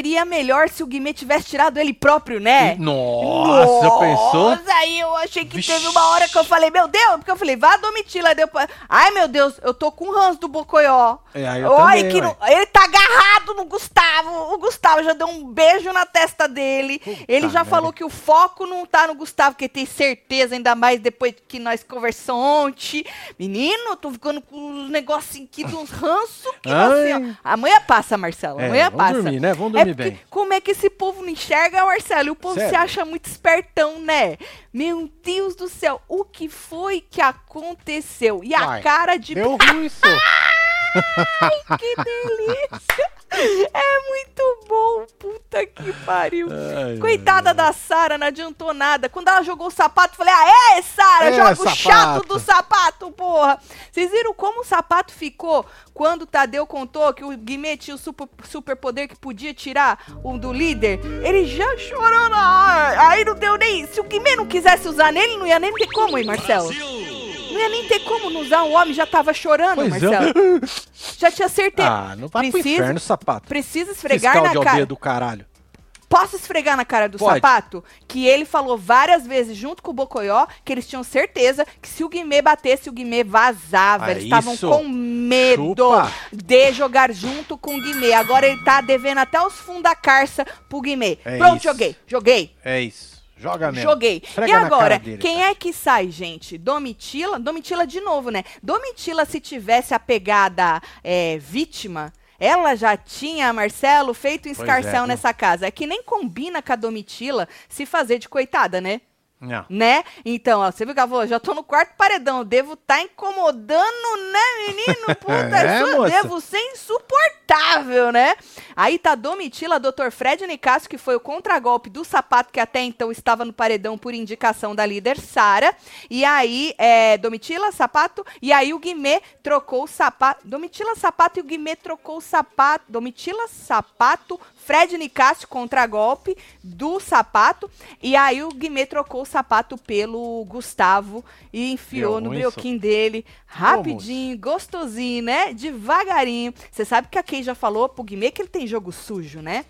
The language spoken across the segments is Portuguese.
Seria melhor se o Guimê tivesse tirado ele próprio, né? Nossa, já pensou? Nossa, aí eu achei que teve uma hora que eu falei, meu Deus, porque eu falei, vá Domitila, deu pra... Ai, meu Deus, eu tô com o Hans do Bocoió. É, aí eu Olha também, que não- ele tá agarrado no Gustavo. O Gustavo já deu um beijo na testa dele. Puta ele já merda. falou que o foco não tá no Gustavo, que tem certeza, ainda mais depois que nós conversamos ontem. Menino, tô ficando com os negocinhos aqui dos ranços. Que Ai. assim. Amanhã passa, Marcelo. É, Amanhã vamos passa. dormir, né? Vamos É dormir porque bem. como é que esse povo não enxerga, Marcelo? O povo se Sério? acha muito espertão, né? Meu Deus do céu, o que foi que aconteceu? E a Uai, cara de Deu ruim isso. que delícia! É muito bom, puta que pariu. Ai, Coitada da Sara, não adiantou nada. Quando ela jogou o sapato, eu falei: Ah, é, Sara, É, joga o sapato. chato do sapato, porra. Vocês viram como o sapato ficou quando o Tadeu contou que o Guimê tinha o super, superpoder que podia tirar o do líder? Ele já chorando. ah, Aí não deu nem. Se o Guimê não quisesse usar nele, não ia nem ter como, hein, Marcelo? Não ia nem ter como não usar. O homem já tava chorando, Pois é. Marcelo. Já tinha certeza. Ah, não vai pro Precisa- inferno, sapato. Precisa esfregar Fiscal na de cara. do caralho. Posso esfregar na cara do Pode. sapato? Que ele falou várias vezes, junto com o Bocoió, que eles tinham certeza que se o Guimê batesse, o Guimê vazava. Ah, eles estavam com medo Chupa. de jogar junto com o Guimê. Agora ele tá devendo até os fundos da carça pro Guimê. É Pronto, isso. joguei, joguei. É isso. Joga mesmo. Joguei. Esfrega e agora, dele, quem cara. é que sai, gente? Domitila? Domitila de novo, né? Domitila, se tivesse a pegada é, vítima, ela já tinha, Marcelo, feito um é, escarcel viu? nessa casa. É que nem combina com a Domitila se fazer de coitada, né? Não. Né? Então, ó, você viu falou, já tô no quarto paredão, devo tá incomodando, né, menino? Puta, É, moça. devo ser insuportável, né? Aí tá Domitila, Dr. Fred Nicásio, que foi o contragolpe do sapato, que até então estava no paredão por indicação da líder Sara. E aí, é, Domitila, sapato, e aí o Guimê trocou o sapato. Domitila, sapato e o Guimê trocou o sapato. Domitila, sapato, Fred Nicásio, contragolpe do sapato. E aí o Guimê trocou o sapato pelo Gustavo e enfiou Deu no ruim, brioquinho dele, rapidinho, gostosinho, né? Devagarinho. Você sabe que a Kay já falou pro Guimê que ele tem jogo sujo, né?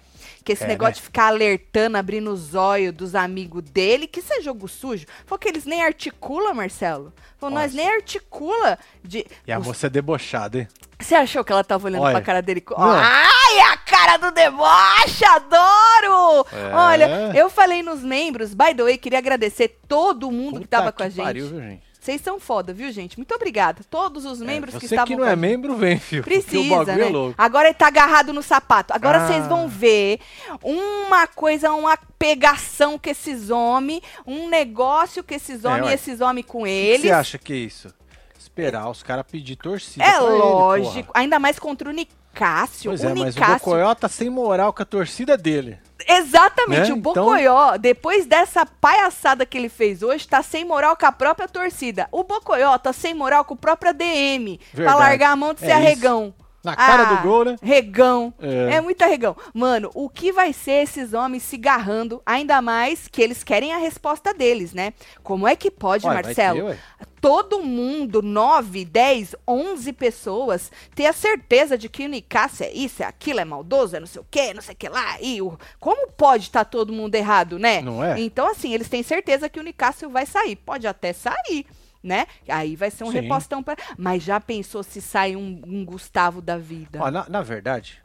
Que esse É, negócio né? de ficar alertando, abrindo os olhos dos amigos dele, que isso é jogo sujo. Falou que eles nem articulam, Marcelo. Falou, nós nem articula. De... E a Os- moça é debochada, hein? Você achou que ela tava olhando Olha. pra cara dele? Não. Ai, a cara do deboche, adoro! É. Olha, eu falei nos membros, by the way, queria agradecer todo mundo que Puta tava com a gente. pariu, viu, gente? Vocês são foda, viu, gente? Muito obrigada. Todos os membros É, que você estavam que não é membro, vem, filho. Precisa, bagulho né? é louco. Agora ele tá agarrado no sapato. Agora Ah. vocês vão ver uma coisa, uma pegação com esses homens, um negócio com esses homens e ué. esses homens com O que eles. você acha que é isso? Esperar os caras pedir torcida. É ele, lógico. porra. Ainda mais contra o Nicásio. Pois o é, mas o Nicásio. Bocoió tá sem moral com a torcida dele. Exatamente, Né? o Então- Bocoió, depois dessa palhaçada que ele fez hoje, tá sem moral com a própria torcida. O Bocoió tá sem moral com o próprio. Pra Verdade. largar a mão de É ser isso. Na cara Ah, do gol, né? Regão. É. É. muito arregão. Mano, o que vai ser esses homens se garrando, ainda mais que eles querem a resposta deles, né? Como é que pode, Ué, Marcelo? ter, todo mundo, 9, 10, 11 pessoas, ter a certeza de que o Nicásio é isso, é aquilo, é maldoso, é não sei o quê, não sei o que lá. E o... Como pode estar todo mundo errado, né? Não é? Então, assim, eles têm certeza que o Nicásio vai sair. Pode até sair. Né? Aí vai ser um Sim. repostão para. Mas já pensou se sai um, um Gustavo da vida? Ó, na, na verdade,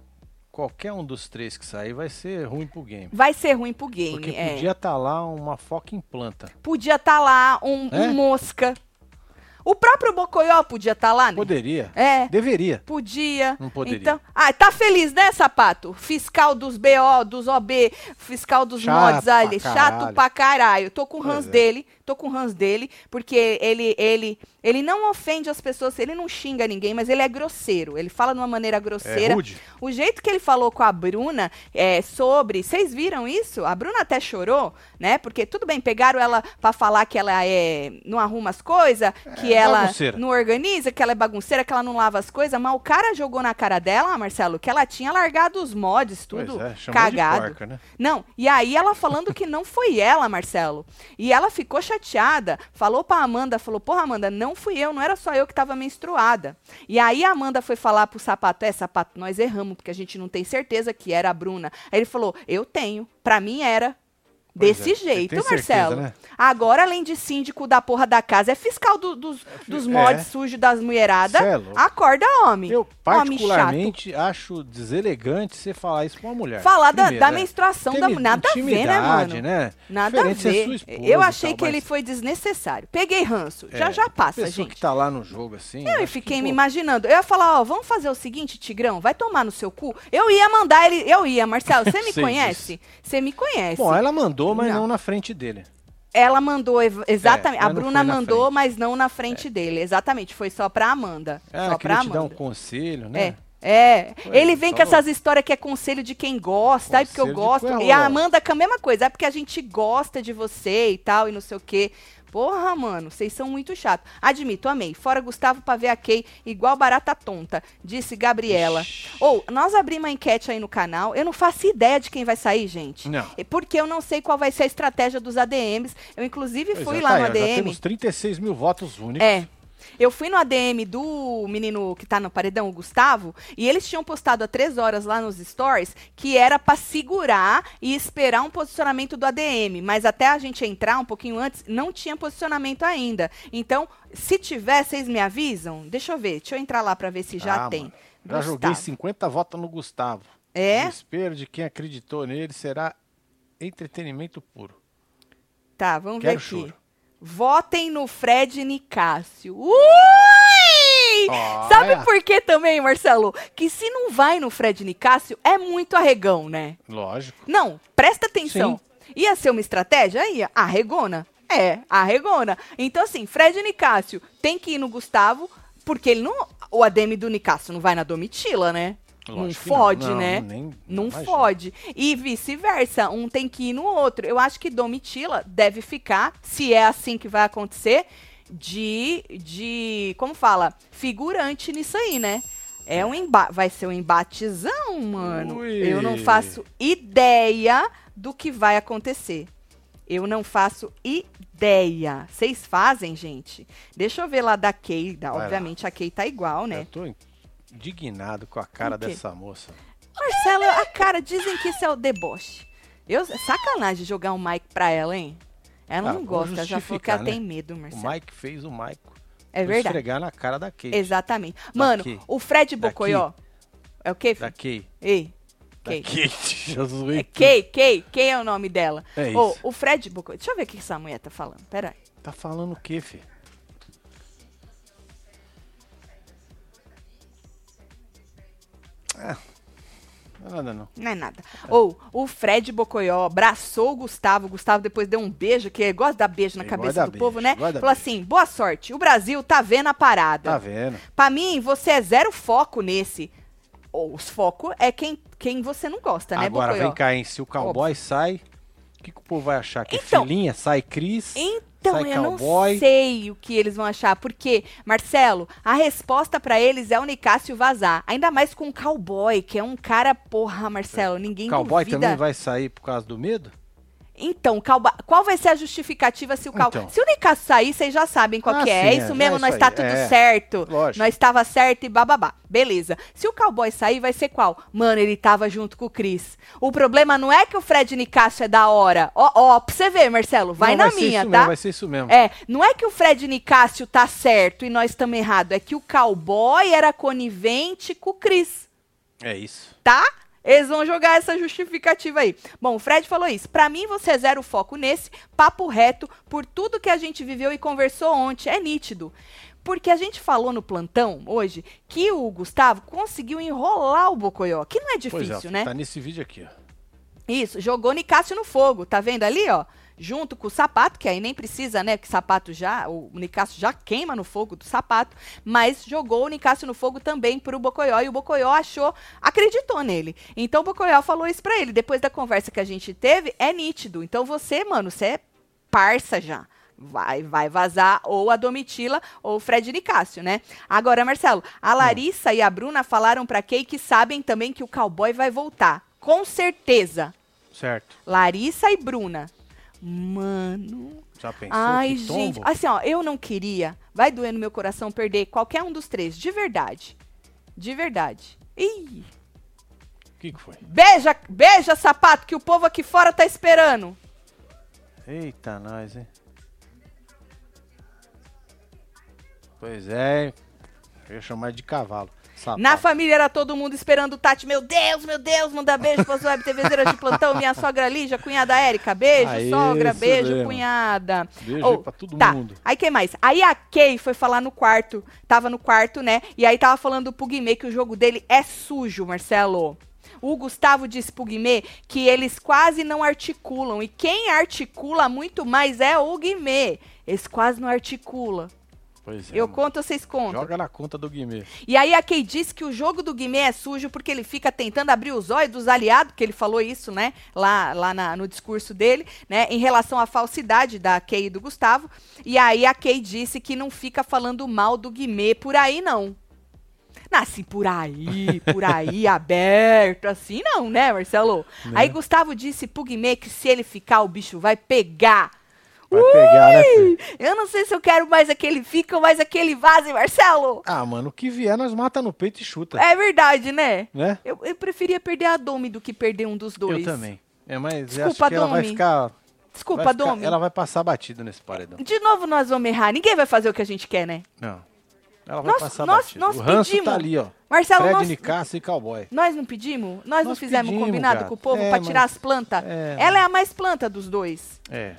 qualquer um dos três que sair vai ser ruim pro game. Vai ser ruim pro game. Porque é. podia estar lá uma foca em planta. Podia estar lá um, um É? mosca. O próprio Bocoió podia estar lá, né? Poderia. É. Deveria. Podia. Não poderia. Então, ah, tá feliz, né, sapato? Fiscal dos BO, dos OB, fiscal dos Chato mods ali, chato pra caralho. Tô com o Hans é. dele, tô com o Hans dele, porque ele ele ele não ofende as pessoas, ele não xinga ninguém, mas ele é grosseiro. Ele fala de uma maneira É grosseira. rude. O jeito que ele falou com a Bruna é, sobre. Vocês viram isso? A Bruna até chorou, né? Porque tudo bem, pegaram ela pra falar que ela é, não arruma as coisas, que ela Bagunceira. não organiza, que ela é bagunceira, que ela não lava as coisas, mas o cara jogou na cara dela, Marcelo, que ela tinha largado os mods, tudo é, cagado. porca, né? Não, e aí ela falando que não foi ela, Marcelo. E ela ficou chateada, falou pra Amanda, falou, porra, Amanda, não fui eu, não era só eu que tava menstruada. E aí a Amanda foi falar pro sapato, é, sapato, nós erramos, porque a gente não tem certeza que era a Bruna. Aí ele falou, eu tenho, pra mim era. Desse é, jeito, certeza, Marcelo. né? Agora, além de síndico da porra da casa, é fiscal do- dos, dos mods É. sujos das mulheradas. É. Acorda, homem. Eu, Homem particularmente, acho deselegante você falar isso pra uma mulher. Falar da, Primeiro, da né? menstruação da Tem nada a ver, né, mano? né? Nada Diferente a ser ver. esposa eu achei tal, que ele mas- foi desnecessário. Peguei ranço. Já É, já passa, pessoa gente. que tá lá no jogo, assim. Eu acho fiquei que, me pô, imaginando. Eu ia falar, ó, vamos fazer o seguinte, Tigrão, vai tomar no seu cu. Eu ia mandar ele, eu ia, Marcelo, você me conhece? Você me conhece. Bom, ela mandou, mas Não. não, na frente dele. Ela mandou, ev- exatamente. É, a Bruna mandou, frente. mas não na frente dele. Exatamente, foi só pra Amanda. Ela só pra queria te dar um Amanda. conselho, né? É. É, Foi, ele vem com essas histórias que é conselho de quem gosta, ai porque eu gosto. coisa E a. Amanda a mesma coisa, é porque a gente gosta de você e tal, e não sei o quê. Porra, mano, vocês são muito chatos. Admito, amei. Fora Gustavo pra ver a Kay igual barata tonta, disse Gabriela. Ou, nós abrimos uma enquete aí no canal. Eu não faço ideia de quem vai sair, gente. Não. Porque eu não sei qual vai ser a estratégia dos ADMs. Eu, inclusive, Pois fui é, lá tá no ó, Já ADM. temos 36 mil votos únicos. É. Eu fui no ADM do menino que tá no paredão, o Gustavo, e eles tinham postado há três horas lá nos stories que era pra segurar e esperar um posicionamento do ADM. Mas até a gente entrar um pouquinho antes, não tinha posicionamento ainda. Então, se tiver, vocês me avisam? Deixa eu ver, deixa eu entrar lá pra ver se já Ah, tem. mano, Já joguei Gustavo. 50 votos no Gustavo. É? O desespero de quem acreditou nele será entretenimento puro. Tá, vamos Quero ver aqui. choro. Votem no Fred Nicásio. Ui! Olha. Sabe por que também, Marcelo? Que se não vai no Fred Nicásio, é muito arregão, né? Lógico. Não, presta atenção. Ia ser uma estratégia? Ia. Arregona. É, arregona. Então, assim, Fred Nicásio tem que ir no Gustavo, porque ele não. O ADM do Nicásio não vai na Domitila, né? Não Lógico não. fode, Não, né? nem- não fode. E vice-versa, um tem que ir no outro. Eu acho que Domitila deve ficar, se é assim que vai acontecer, de. de como fala? Figurante nisso aí, né? É um emba vai ser um embatezão, mano. Ui. Eu não faço ideia do que vai acontecer. Eu não faço ideia. Vocês fazem, gente? Deixa eu ver lá da Kay. da- Vai lá. Obviamente a Kay tá igual, né? Eu tô indignado com a cara O dessa moça. Marcelo, a cara, dizem que isso é o deboche. Eu, sacanagem jogar um mic pra ela, hein? Ela Ah, não gosta, ela já falou que ela justificar, tem né? medo, O Marcelo. Mike fez o Maico. é verdade. Esfregar na cara da Kate. Exatamente. Mano, Daqui. o Fred. Bocoió. É o quê? Da filho? Kate. Ei. Da Kay. Kate. Já zoei É. Kay, Kay, Kay é o nome dela. É isso. o Fred Bocoió. Deixa eu ver o que essa mulher tá falando. Pera aí. Tá falando o quê, filho? Ah, não é nada não. Não é nada. Ou, o Fred Bocoió abraçou o Gustavo. O Gustavo depois deu um beijo, que gosta de dar beijo na Ele cabeça do dar povo, beijo, né? Falou beijo. assim: boa sorte. O Brasil tá vendo a parada. Tá vendo? Pra mim, você é zero foco nesse. Ou os foco é quem, quem você não gosta, né, Agora Bocoió? vem cá, hein? Se o cowboy sai, o que, que o povo vai achar? Que Então- filhinha sai Cris? Então, sai eu cowboy. não sei o que eles vão achar, porque, Marcelo, a resposta pra eles é o Nicásio vazar. Ainda mais com o cowboy, que é um cara, porra, Marcelo, ninguém cowboy duvida. também vai sair por causa do medo? Então, qual vai ser a justificativa se o cowboy... Então. Se o Nicásio sair, vocês já sabem qual Ah, que é. sim, é isso é, mesmo, é nós tá aí, tudo é. certo. Lógico. Nós estava certo e bababá. Beleza. Se o cowboy sair, vai ser qual? Mano, ele tava junto com o Cris. O problema não é que o Fred Nicásio é da hora. Ó, ó, pra você ver, Marcelo, vai Não, na ser minha, tá? Mesmo, vai ser isso mesmo. É, não é que o Fred Nicásio tá certo e nós estamos errado, é que o cowboy era conivente com o Cris, É isso. tá? Eles vão jogar essa justificativa aí. Bom, o Fred falou isso. Pra mim, você zera o foco nesse, papo reto, por tudo que a gente viveu e conversou ontem. É nítido. Porque a gente falou no plantão hoje que o Gustavo conseguiu enrolar o Bocoió, que não é Pois difícil, é, né? tá nesse vídeo aqui, ó. Isso, jogou Nicásio no fogo, tá vendo ali, ó? Junto com o sapato, que aí nem precisa, né? Que sapato já, o Nicásio já queima no fogo do sapato, mas jogou o Nicásio no fogo também pro Bocoió e o Bocoió achou, acreditou nele. Então o Bocoió falou isso pra ele. Depois da conversa que a gente teve, é nítido. Então você, mano, você é parça já. vai, vai vazar ou a Domitila ou o Fred Nicásio, né? Agora, Marcelo, a Larissa e a Bruna falaram pra Kay que sabem também que o cowboy vai voltar. Com certeza. Certo. Larissa e Bruna. Mano. Já pensou Ai, gente. Assim, ó, eu não queria. Vai doer no meu coração perder qualquer um dos três. De verdade. De verdade. Ih. O que, que foi? Beija, beija, sapato, que o povo aqui fora tá esperando. Eita, nós, hein? Pois é, eu ia chamar de cavalo. Sapato. Na família era todo mundo esperando o Tati. Meu Deus, meu Deus, manda beijo pras web TVzeiras de plantão. Minha sogra Lígia, cunhada Érica. Beijo, Aê, sogra. Beijo, mesmo. cunhada. Beijo Oh, pra todo tá. mundo. Aí quem mais? Aí a Kay foi falar no quarto. Tava no quarto, né? E aí tava falando pro Guimê que o jogo dele é sujo, Marcelo. O Gustavo disse pro Guimê que eles quase não articulam. E quem articula muito mais é o Guimê. Eles quase não articulam. Pois é. Eu mano. conto, vocês contam. Joga na conta do Guimê. E aí a Kay disse que o jogo do Guimê é sujo porque ele fica tentando abrir os olhos dos aliados, que ele falou isso, né? Lá, lá na- no discurso dele, né? Em relação à falsidade da Kay e do Gustavo. E aí a Kay disse que não fica falando mal do Guimê por aí, não. Nasci por aí, por aí, aberto, assim não, né, Marcelo? Né? Aí Gustavo disse pro Guimê que se ele ficar, o bicho vai pegar. Vai pegar, né, filho? Eu não sei se eu quero mais aquele fica ou mais aquele vaze, Marcelo. Ah, mano, o que vier, nós mata no peito e chuta. É verdade, né? Né? Eu, eu preferia perder a Domi do que perder um dos dois. Eu também. É, mas Desculpa, acho que ela vai Domi. ficar. Desculpa, vai ficar- Domi. Ela vai passar batida nesse paredão. De novo nós vamos errar. Ninguém vai fazer o que a gente quer, né? Não. Ela vai Nós- passar nós- batida. nós o ranço pedimos. tá ali, ó. Marcelo, Fred, nós, Nicasso e Cowboy. nós não pedimos? Nós, não Nós fizemos um pedimos, combinado gato. com o povo É, pra tirar mas- as plantas? É. Ela é a mais planta dos dois. É.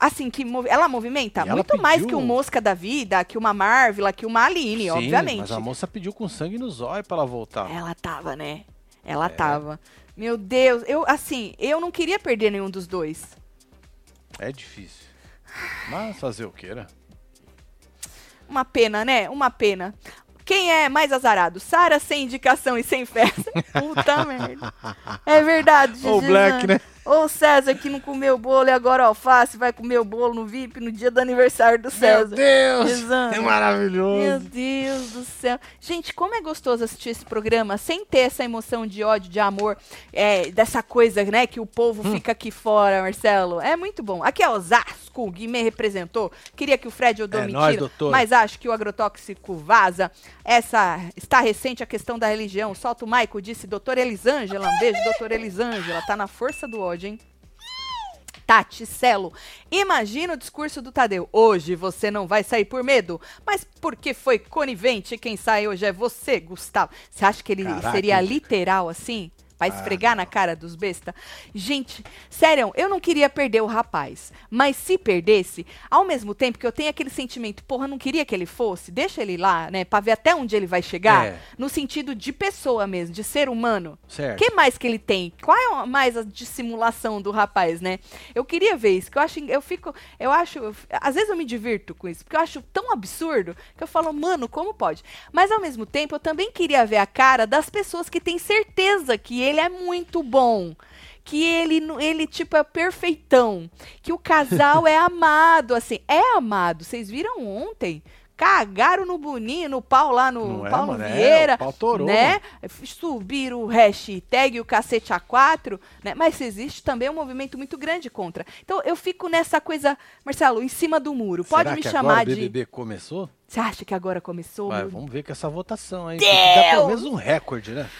Assim, que mov- ela movimenta ela muito mais pediu- que um Mosca da Vida, que uma Marvila, que uma Aline, Sim, obviamente. Mas a moça pediu com sangue no zóio pra ela voltar. Ela tava, né? Ela É. tava. Meu Deus, eu, assim, eu não queria perder nenhum dos dois. É difícil. Mas fazer o que, né? Uma pena, né? Uma pena. Quem é mais azarado? Sara sem indicação e sem festa? Puta merda. É verdade, Ou o Black, né? O César que não comeu bolo e agora alface vai comer o bolo no VIP no dia do aniversário do Meu César. Deus! Exame. É Meu maravilhoso. Deus do céu. Gente, como é gostoso assistir esse programa sem ter essa emoção de ódio, de amor, é, dessa coisa, né, que o povo Hum. fica aqui fora, Marcelo. É muito bom. Aqui é Osasco, o Guimê representou. Queria que o Fred ou É me nóis, tira, doutor. mas acho que o agrotóxico vaza. Essa está recente a questão da religião. Solta o Maico, disse doutor Elisângela. Um beijo, doutor Elisângela. Tá na força do ódio, hein? Tati Celo, imagina o discurso do Tadeu. Hoje você não vai sair por medo, mas porque foi conivente. Quem sai hoje é você, Gustavo. Você acha que ele Caraca, seria literal assim? Ah, esfregar na cara dos besta? Gente, sério, eu não queria perder o rapaz. Mas se perdesse, ao mesmo tempo que eu tenho aquele sentimento, porra, eu não queria que ele fosse, deixa ele lá, né? Pra ver até onde ele vai chegar. É. No sentido de pessoa mesmo, de ser humano. O Certo. que mais que ele tem? Qual é mais a dissimulação do rapaz, né? Eu queria ver isso, que eu acho, eu fico, eu acho, eu- às vezes eu me divirto com isso, porque eu acho tão absurdo que eu falo, mano, como pode? Mas ao mesmo tempo, eu também queria ver a cara das pessoas que têm certeza que ele é muito bom. Que ele, ele, tipo, é perfeitão. Que o casal é amado, assim. É amado. Vocês viram ontem? Cagaram no Boninho, no pau lá no Não é, Paulo é, Vieira. o pau torou, né? Subiram o hashtag o cacete A4, né? Mas existe também um movimento muito grande contra. Então eu fico nessa coisa, Marcelo, em cima do muro. Pode Será me que chamar agora de. o BBB começou? Você acha que agora começou? Vai, vamos ver com essa votação aí. Que dar pelo menos um recorde, né?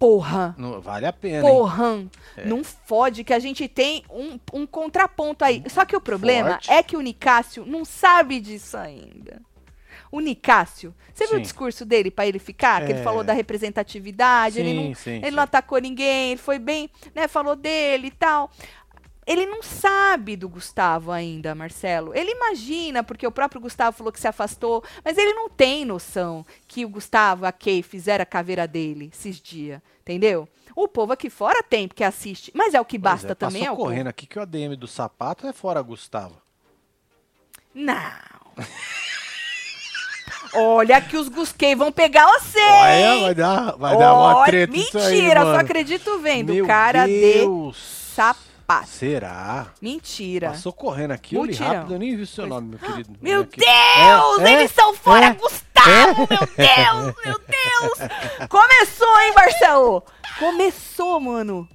Porra! Não, vale a pena? Porra! É. Não fode que a gente tem um, um contraponto aí. Só que o problema Forte. é que o Nicásio não sabe disso ainda. O Nicásio, você viu o Sim. discurso dele pra ele ficar? Que ele É. falou da representatividade, ele não Sim, sim, ele sim. não atacou ninguém, ele foi bem, né, falou dele e tal. Ele não sabe do Gustavo ainda, Marcelo. Ele imagina, porque o próprio Gustavo falou que se afastou, mas ele não tem noção que o Gustavo, a Kay, fizeram a caveira dele esses dias, entendeu? O povo aqui fora tem, porque assiste, mas é o que Pois basta é, também, é Passou povo. correndo aqui que o ADM do sapato é fora Gustavo. Não. Olha que os Gusquei vão pegar você, Olha, vai dar, vai dar uma Olha, treta aí, Mentira, mano. só acredito vendo. Meu cara de Deus. sapato. Será? Mentira. Passou correndo aqui, eu li Mutirão. rápido, eu nem vi o seu nome, meu querido. Meu Aqui. Deus, É, é, eles são fora, é, Gustavo! Meu Deus, meu Deus! Começou, hein, Marcelo? Começou, mano.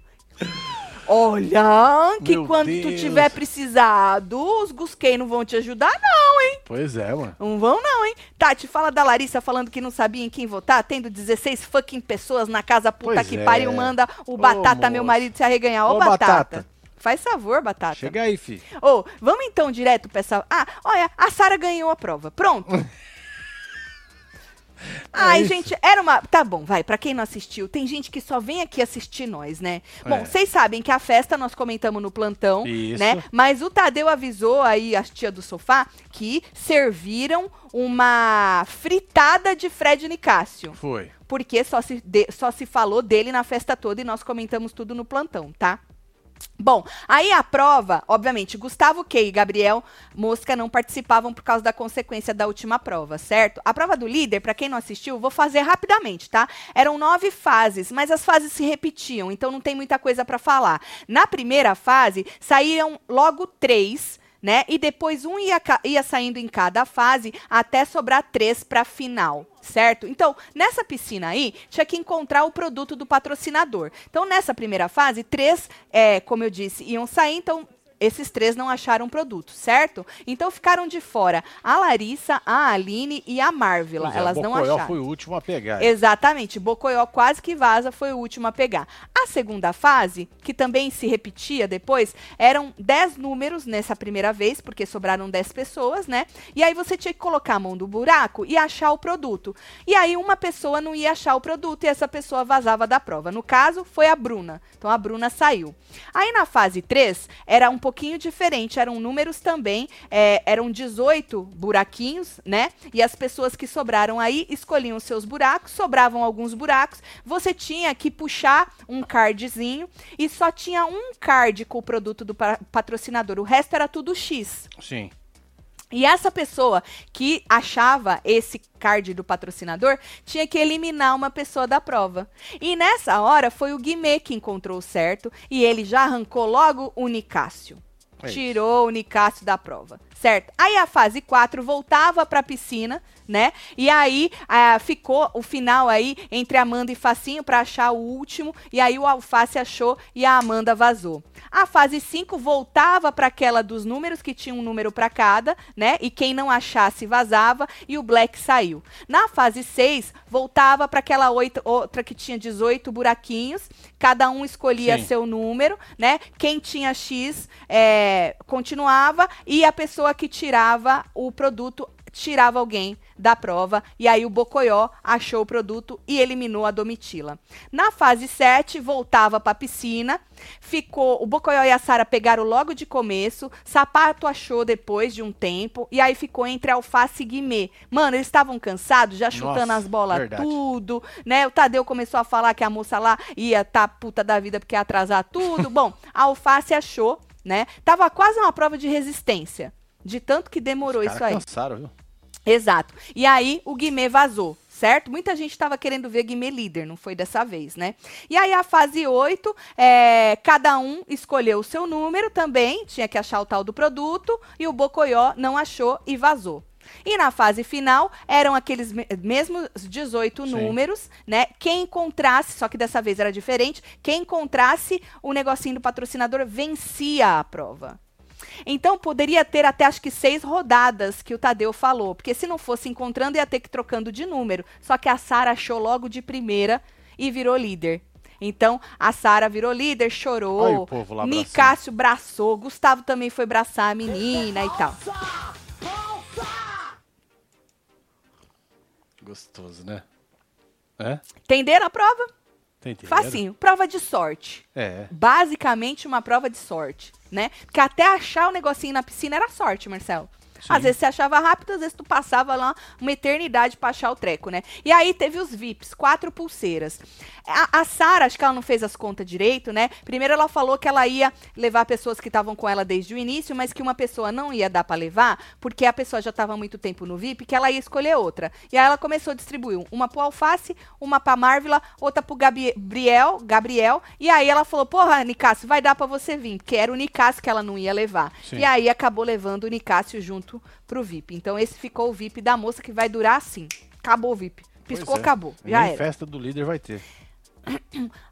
Olha, que Meu quando tu Deus. tiver precisado, os Gusquei não vão te ajudar, não, hein? Pois é, mano. Não vão, não, hein? Tati, fala da Larissa falando que não sabia em quem votar, tendo 16 fucking pessoas na casa puta Pois que é. pariu, manda o Ô, Batata, meu moço. marido, se arreganhar. Ô, Ô, Batata. Faz favor, Batata. Chega aí, fi. Ô, vamos então direto pra essa. Ah, olha, a Sara ganhou a prova. Pronto. Ai, É gente, era uma. Tá bom, vai. Pra quem não assistiu, tem gente que só vem aqui assistir nós, né? Bom, É. vocês sabem que a festa nós comentamos no plantão, Isso. né? Mas o Tadeu avisou aí, as tia do sofá, que serviram uma fritada de Fred Nicásio. Foi. Porque só se, de- só se falou dele na festa toda e nós comentamos tudo no plantão, tá? Bom, aí a prova, obviamente, Gustavo Key e Gabriel Mosca não participavam por causa da consequência da última prova, certo? A prova do líder, pra quem não assistiu, vou fazer rapidamente, tá? Eram nove fases, mas as fases se repetiam, então não tem muita coisa pra falar. Na primeira fase, saíram logo três, né? E depois um ia, ia saindo em cada fase até sobrar três pra final, certo? Então, nessa piscina aí, tinha que encontrar o produto do patrocinador. Então, nessa primeira fase, três, é, como eu disse, iam sair, então. Esses três não acharam produto, certo? Então ficaram de fora a Larissa, a Aline e a Marvila. É, Elas o não Bocoió acharam. foi o último a pegar. Exatamente. Bocoió quase que vaza foi o último a pegar. A segunda fase, que também se repetia depois, eram 10 números nessa primeira vez, porque sobraram 10 pessoas, né? E aí você tinha que colocar a mão do buraco e achar o produto. E aí uma pessoa não ia achar o produto e essa pessoa vazava da prova. No caso, foi a Bruna. Então a Bruna saiu. Aí na fase 3, era um pouquinho diferente, eram números também, é, eram 18 buraquinhos, né? E as pessoas que sobraram aí escolhiam seus buracos, sobravam alguns buracos, você tinha que puxar um cardzinho e só tinha um card com o produto do pa- patrocinador, o resto era tudo X. Sim. E essa pessoa que achava esse card do patrocinador tinha que eliminar uma pessoa da prova. E nessa hora foi o Guimê que encontrou o certo e ele já arrancou logo o Nicásio. É. Tirou o Nicásio da prova, certo? Aí a fase 4 voltava pra piscina, né? E aí ah, ficou o final aí entre Amanda e Facinho pra achar o último. E aí o Alface achou e a Amanda vazou. A fase 5 voltava para aquela dos números, que tinha um número para cada, né? E quem não achasse vazava e o Black saiu. Na fase 6, voltava para aquela oito- outra que tinha 18 buraquinhos, cada um escolhia Sim. seu número, né? Quem tinha X é, continuava e a pessoa que tirava o produto tirava alguém da prova e aí o Bocoió achou o produto e eliminou a Domitila. Na fase 7, voltava para a piscina, ficou, o Bocoió e a Sara pegaram logo de começo, Sapato achou depois de um tempo e aí ficou entre Alface e Guimê. Mano, eles estavam cansados, já chutando Nossa, as bolas verdade. tudo, né? O Tadeu começou a falar que a moça lá ia tá puta da vida porque ia atrasar tudo. Bom, a Alface achou, né? Tava quase uma prova de resistência. De tanto que demorou isso aí. cansaram, viu? Exato. E aí o Guimê vazou, certo? Muita gente estava querendo ver Guimê líder, não foi dessa vez, né? E aí a fase 8, é, cada um escolheu o seu número também, tinha que achar o tal do produto, e o Bocoió não achou e vazou. E na fase final, eram aqueles me- mesmos 18 Sim. números, né? Quem encontrasse, só que dessa vez era diferente, quem encontrasse o negocinho do patrocinador vencia a prova. Então poderia ter até acho que seis rodadas que o Tadeu falou, porque se não fosse encontrando ia ter que ir trocando de número. Só que a Sara achou logo de primeira e virou líder. Então a Sara virou líder, Olha chorou. o povo lá abraçando. Nicásio braçou, Gustavo também foi braçar a menina e tal. Gostoso, né? É? Entenderam a prova? Tá entendendo? Facinho, prova de sorte. É. Basicamente uma prova de sorte, né? Porque até achar o negocinho na piscina era sorte, Marcelo. Às vezes você achava rápido, às vezes tu passava lá uma eternidade pra achar o treco, né? E aí teve os VIPs, quatro pulseiras. A, a Sara, acho que ela não fez as contas direito, né? Primeiro ela falou que ela ia levar pessoas que estavam com ela desde o início, mas que uma pessoa não ia dar para levar, porque a pessoa já estava muito tempo no VIP, que ela ia escolher outra. E aí ela começou a distribuir uma pro Alface, uma pra Marvila, outra pro Gabriel, Gabriel, e aí ela falou, porra, Nicásio, vai dar para você vir, porque era o Nicásio que ela não ia levar. Sim. E aí acabou levando o Nicásio junto pro VIP. Então esse ficou o VIP da moça que vai durar assim. Acabou o VIP. Piscou, é. acabou. Já Nem era. festa do líder vai ter.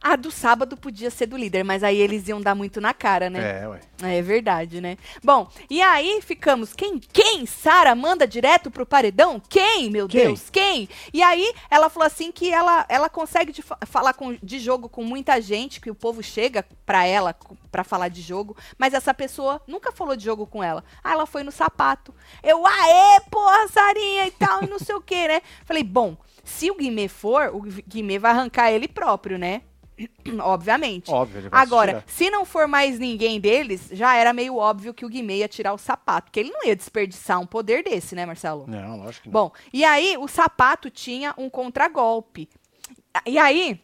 A do sábado podia ser do líder, mas aí eles iam dar muito na cara, né? É, ué. É verdade, né? Bom, e aí ficamos. Quem? Quem? Sara manda direto pro paredão? Quem? Meu quem? Deus, quem? E aí ela falou assim que ela, ela consegue de falar com, de jogo com muita gente, que o povo chega pra ela para falar de jogo, mas essa pessoa nunca falou de jogo com ela. Ah, ela foi no sapato. Eu, aê, porra, Sarinha e tal, e não sei o que, né? Falei, bom, se o Guimê for, o Guimê vai arrancar ele próprio, né? Obviamente. Óbvio, Agora, se não for mais ninguém deles, já era meio óbvio que o Guimê ia tirar o sapato. Porque ele não ia desperdiçar um poder desse, né, Marcelo? Não, lógico que não. Bom, e aí o sapato tinha um contragolpe. E aí,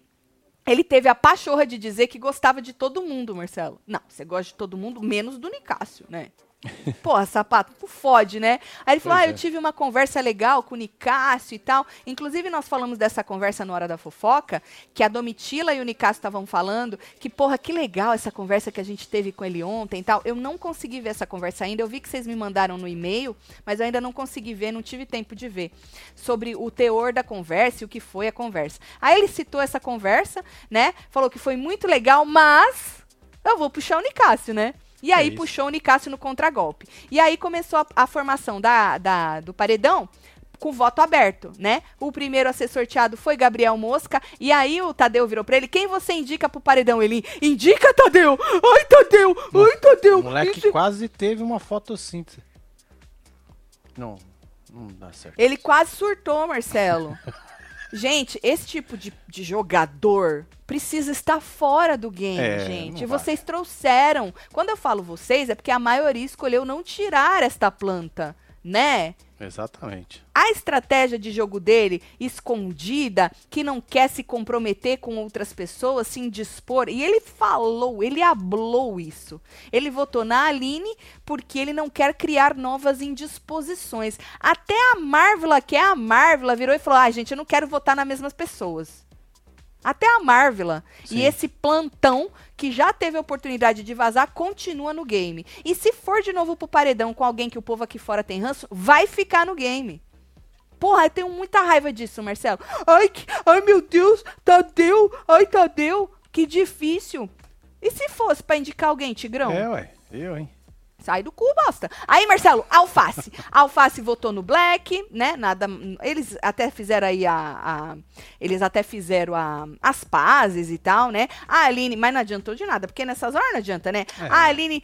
ele teve a pachorra de dizer que gostava de todo mundo, Marcelo. Não, você gosta de todo mundo, menos do Nicásio, né? Porra, sapato, tu fode, né? Aí ele falou: pois Ah, é. eu tive uma conversa legal com o Nicásio e tal. Inclusive, nós falamos dessa conversa na hora da fofoca, que a Domitila e o Nicásio estavam falando que, porra, que legal essa conversa que a gente teve com ele ontem e tal. Eu não consegui ver essa conversa ainda. Eu vi que vocês me mandaram no e-mail, mas eu ainda não consegui ver, não tive tempo de ver. Sobre o teor da conversa e o que foi a conversa. Aí ele citou essa conversa, né? Falou que foi muito legal, mas eu vou puxar o Nicásio, né? E aí é puxou o Nicásio no contragolpe. E aí começou a, a formação da, da, do paredão com voto aberto, né? O primeiro a ser sorteado foi Gabriel Mosca, e aí o Tadeu virou pra ele, quem você indica pro paredão? Ele, indica, Tadeu! Ai, Tadeu! Ai, Tadeu! O moleque quase teve uma fotossíntese. Não, não dá certo. Ele quase surtou, Marcelo. Gente, esse tipo de, de jogador precisa estar fora do game, é, gente. Vocês trouxeram. Quando eu falo vocês, é porque a maioria escolheu não tirar esta planta, né? Exatamente. A estratégia de jogo dele, escondida, que não quer se comprometer com outras pessoas, se indispor, e ele falou, ele hablou isso. Ele votou na Aline porque ele não quer criar novas indisposições. Até a Marvel, que é a Marvel, virou e falou: ah, gente, eu não quero votar nas mesmas pessoas. Até a Marvel. E esse plantão que já teve a oportunidade de vazar continua no game. E se for de novo pro paredão com alguém que o povo aqui fora tem ranço, vai ficar no game. Porra, eu tenho muita raiva disso, Marcelo. Ai, que, ai meu Deus, Tadeu, ai Tadeu, que difícil. E se fosse para indicar alguém, Tigrão? É, ué, eu, hein. Sai do cu, bosta. Aí, Marcelo, alface. alface votou no Black, né? Nada. Eles até fizeram aí a. a eles até fizeram a, as pazes e tal, né? A Aline, mas não adiantou de nada, porque nessas horas não adianta, né? É. A Aline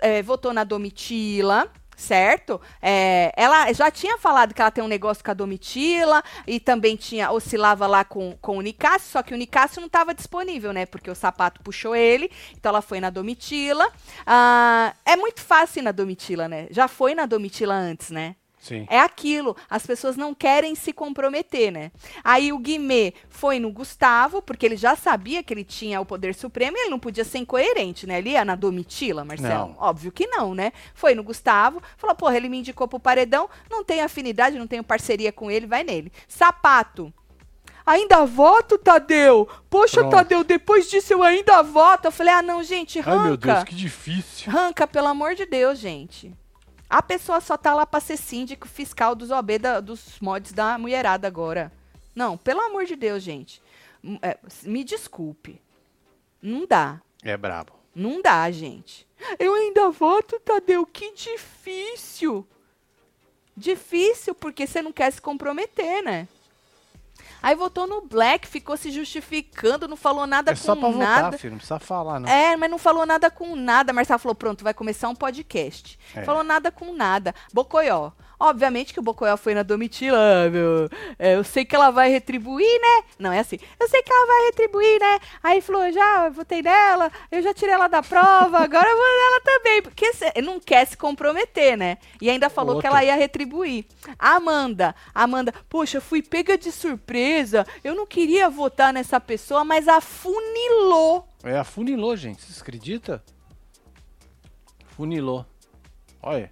é, votou na Domitila certo? É, ela já tinha falado que ela tem um negócio com a Domitila e também tinha oscilava lá com, com o Nicásio, só que o Nicásio não estava disponível, né? Porque o sapato puxou ele, então ela foi na Domitila. Ah, é muito fácil ir na Domitila, né? Já foi na Domitila antes, né? Sim. É aquilo. As pessoas não querem se comprometer, né? Aí o Guimê foi no Gustavo, porque ele já sabia que ele tinha o poder supremo e ele não podia ser incoerente, né? Ele ia na Domitila, Marcelo? Não. Óbvio que não, né? Foi no Gustavo, falou, porra, ele me indicou pro paredão, não tenho afinidade, não tenho parceria com ele, vai nele. Sapato. Ainda voto, Tadeu? Poxa, Pronto. Tadeu, depois disso eu ainda voto. Eu falei, ah, não, gente, ranca. Ai, meu Deus, que difícil. Ranca, pelo amor de Deus, gente. A pessoa só tá lá pra ser síndico fiscal dos OB da, dos mods da mulherada agora. Não, pelo amor de Deus, gente. É, me desculpe. Não dá. É brabo. Não dá, gente. Eu ainda voto, Tadeu. Que difícil. Difícil porque você não quer se comprometer, né? Aí votou no Black, ficou se justificando, não falou nada é com só pra nada. Votar, filho, não precisa falar, não. É, mas não falou nada com nada. Marcelo falou: pronto, vai começar um podcast. É. Falou nada com nada. Bocoió. Obviamente que o Bocoió foi na Domitila, ah, meu. É, eu sei que ela vai retribuir, né? Não é assim. Eu sei que ela vai retribuir, né? Aí falou: já votei nela, eu já tirei ela da prova, agora eu vou nela também. Porque eh, não quer se comprometer, né? E ainda falou que Outra. ela ia retribuir. Amanda, Amanda, poxa, fui pega de surpresa. Eu não queria votar nessa pessoa, mas afunilou. É, afunilou, gente. Vocês acreditam? Funilou. Olha.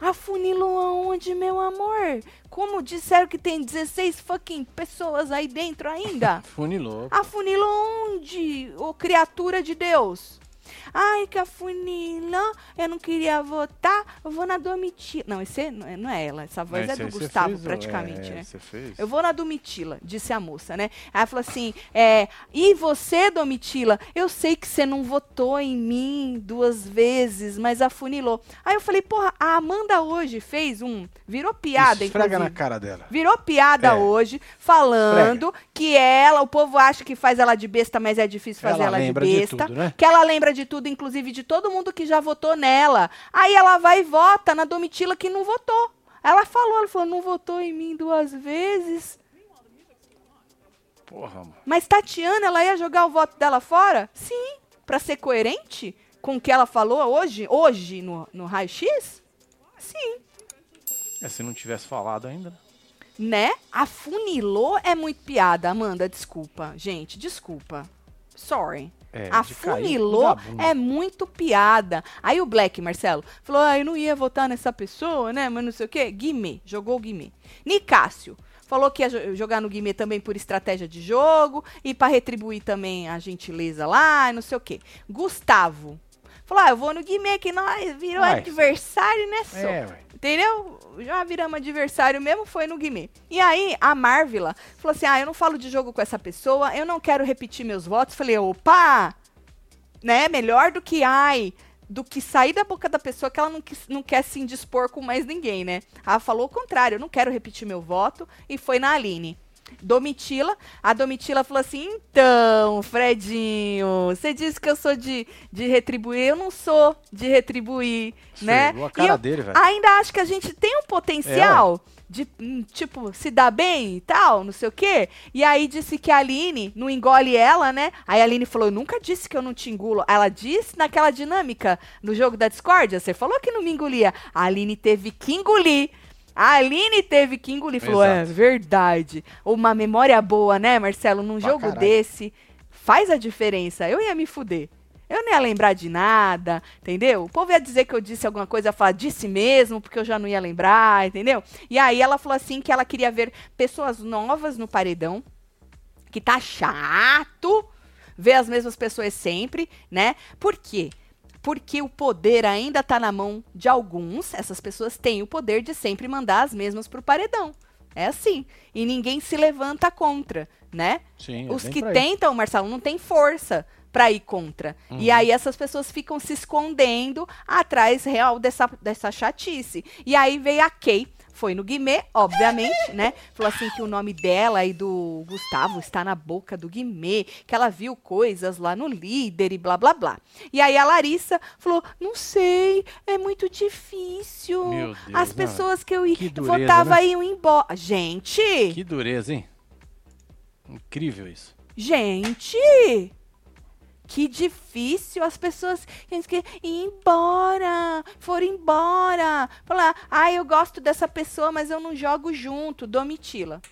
Afunilou aonde, meu amor? Como disseram que tem 16 fucking pessoas aí dentro ainda? Funilou. Afunilou onde, ô criatura de Deus? Ai, que afunila, eu não queria votar, eu vou na Domitila. Não, esse é- não é, não é ela, essa voz é, esse do aí você Gustavo, fez, praticamente, é, né? Eu vou na Domitila, disse a moça, né? Aí ela falou assim: é, e você, Domitila? Eu sei que você não votou em mim duas vezes, mas afunilou. Aí eu falei: porra, a Amanda hoje fez um. Virou piada, Esfrega na inclusive. cara dela. Virou piada É. hoje, falando que ela, o povo acha que faz ela de besta, mas é difícil fazer Ela ela, de lembra de besta. tudo, né? Que ela lembra de tudo, inclusive de todo mundo que já votou nela. Aí ela vai e vota na Domitila que não votou. Ela falou, ela falou, não votou em mim duas vezes. Porra, mano. Mas Tatiana, ela ia jogar o voto dela fora? Sim, Pra ser coerente com o que ela falou hoje, hoje no, no raio-x? Sim. É, se não tivesse falado ainda, né? Né? Afunilou é muito piada, Amanda, desculpa. Gente, desculpa. Sorry. É, Afunilou é muito piada. Aí o Black, Marcelo, falou: ah, eu não ia votar nessa pessoa, né? Mas não sei o quê. Guimê, jogou o Guimê. Nicásio. Falou que ia jo- jogar no Guimê também por estratégia de jogo e pra retribuir também a gentileza lá e não sei o quê. Gustavo. Falou: ah, eu vou no Guimê que nós virou Vai. adversário, né, só? É, ué. Entendeu? Já viramos adversário mesmo, foi no Guimê. E aí, a Marvila falou assim: ah, eu não falo de jogo com essa pessoa, eu não quero repetir meus votos. Falei, opa! Né? Melhor do que, ai, do que sair da boca da pessoa que ela não, quis- não quer se indispor com mais ninguém, né? Ela falou o contrário, eu não quero repetir meu voto, e foi na Aline. Domitila, a Domitila falou assim: então, Fredinho, você disse que eu sou de, de retribuir, eu não sou de retribuir, né? Esfregou a cara eu dele, velho. ainda acho que a gente tem um potencial de, hum, tipo, se dar bem e tal, não sei o quê. E aí disse que a Aline não engole ela, né? Aí a Aline falou: eu nunca disse que eu não te engulo. Ela disse naquela dinâmica no jogo da discórdia, você falou que não me engolia. A Aline teve que engolir. A Aline teve que engolir. Falou, é verdade. Uma memória boa, né, Marcelo? Num Pra jogo caralho. desse, faz a diferença. Eu ia me fuder. Eu não ia lembrar de nada, entendeu? O povo ia dizer que eu disse alguma coisa, ia falar, disse mesmo, porque eu já não ia lembrar, entendeu? E aí ela falou assim que ela queria ver pessoas novas no paredão, que tá chato ver as mesmas pessoas sempre, né? Por quê? Porque o poder ainda tá na mão de alguns, essas pessoas têm o poder de sempre mandar as mesmas pro paredão. É assim. E ninguém se levanta contra, né? Sim, é Os que tentam, Marcelo, não tem força pra ir contra. E Uhum. aí essas pessoas ficam se escondendo atrás real dessa, dessa chatice. E aí veio a Kay, foi no Guimê, obviamente, né? Falou assim que o nome dela e do Gustavo está na boca do Guimê, que ela viu coisas lá no líder e blá blá blá. E aí a Larissa falou: não sei, é muito difícil. Deus, As não, pessoas que eu, que dureza, votava né? iam embora. Gente! Que dureza, hein? Incrível isso. Gente! Que difícil as pessoas que ir embora, foram embora. Falar, ah, eu gosto dessa pessoa, mas eu não jogo junto. Domitila.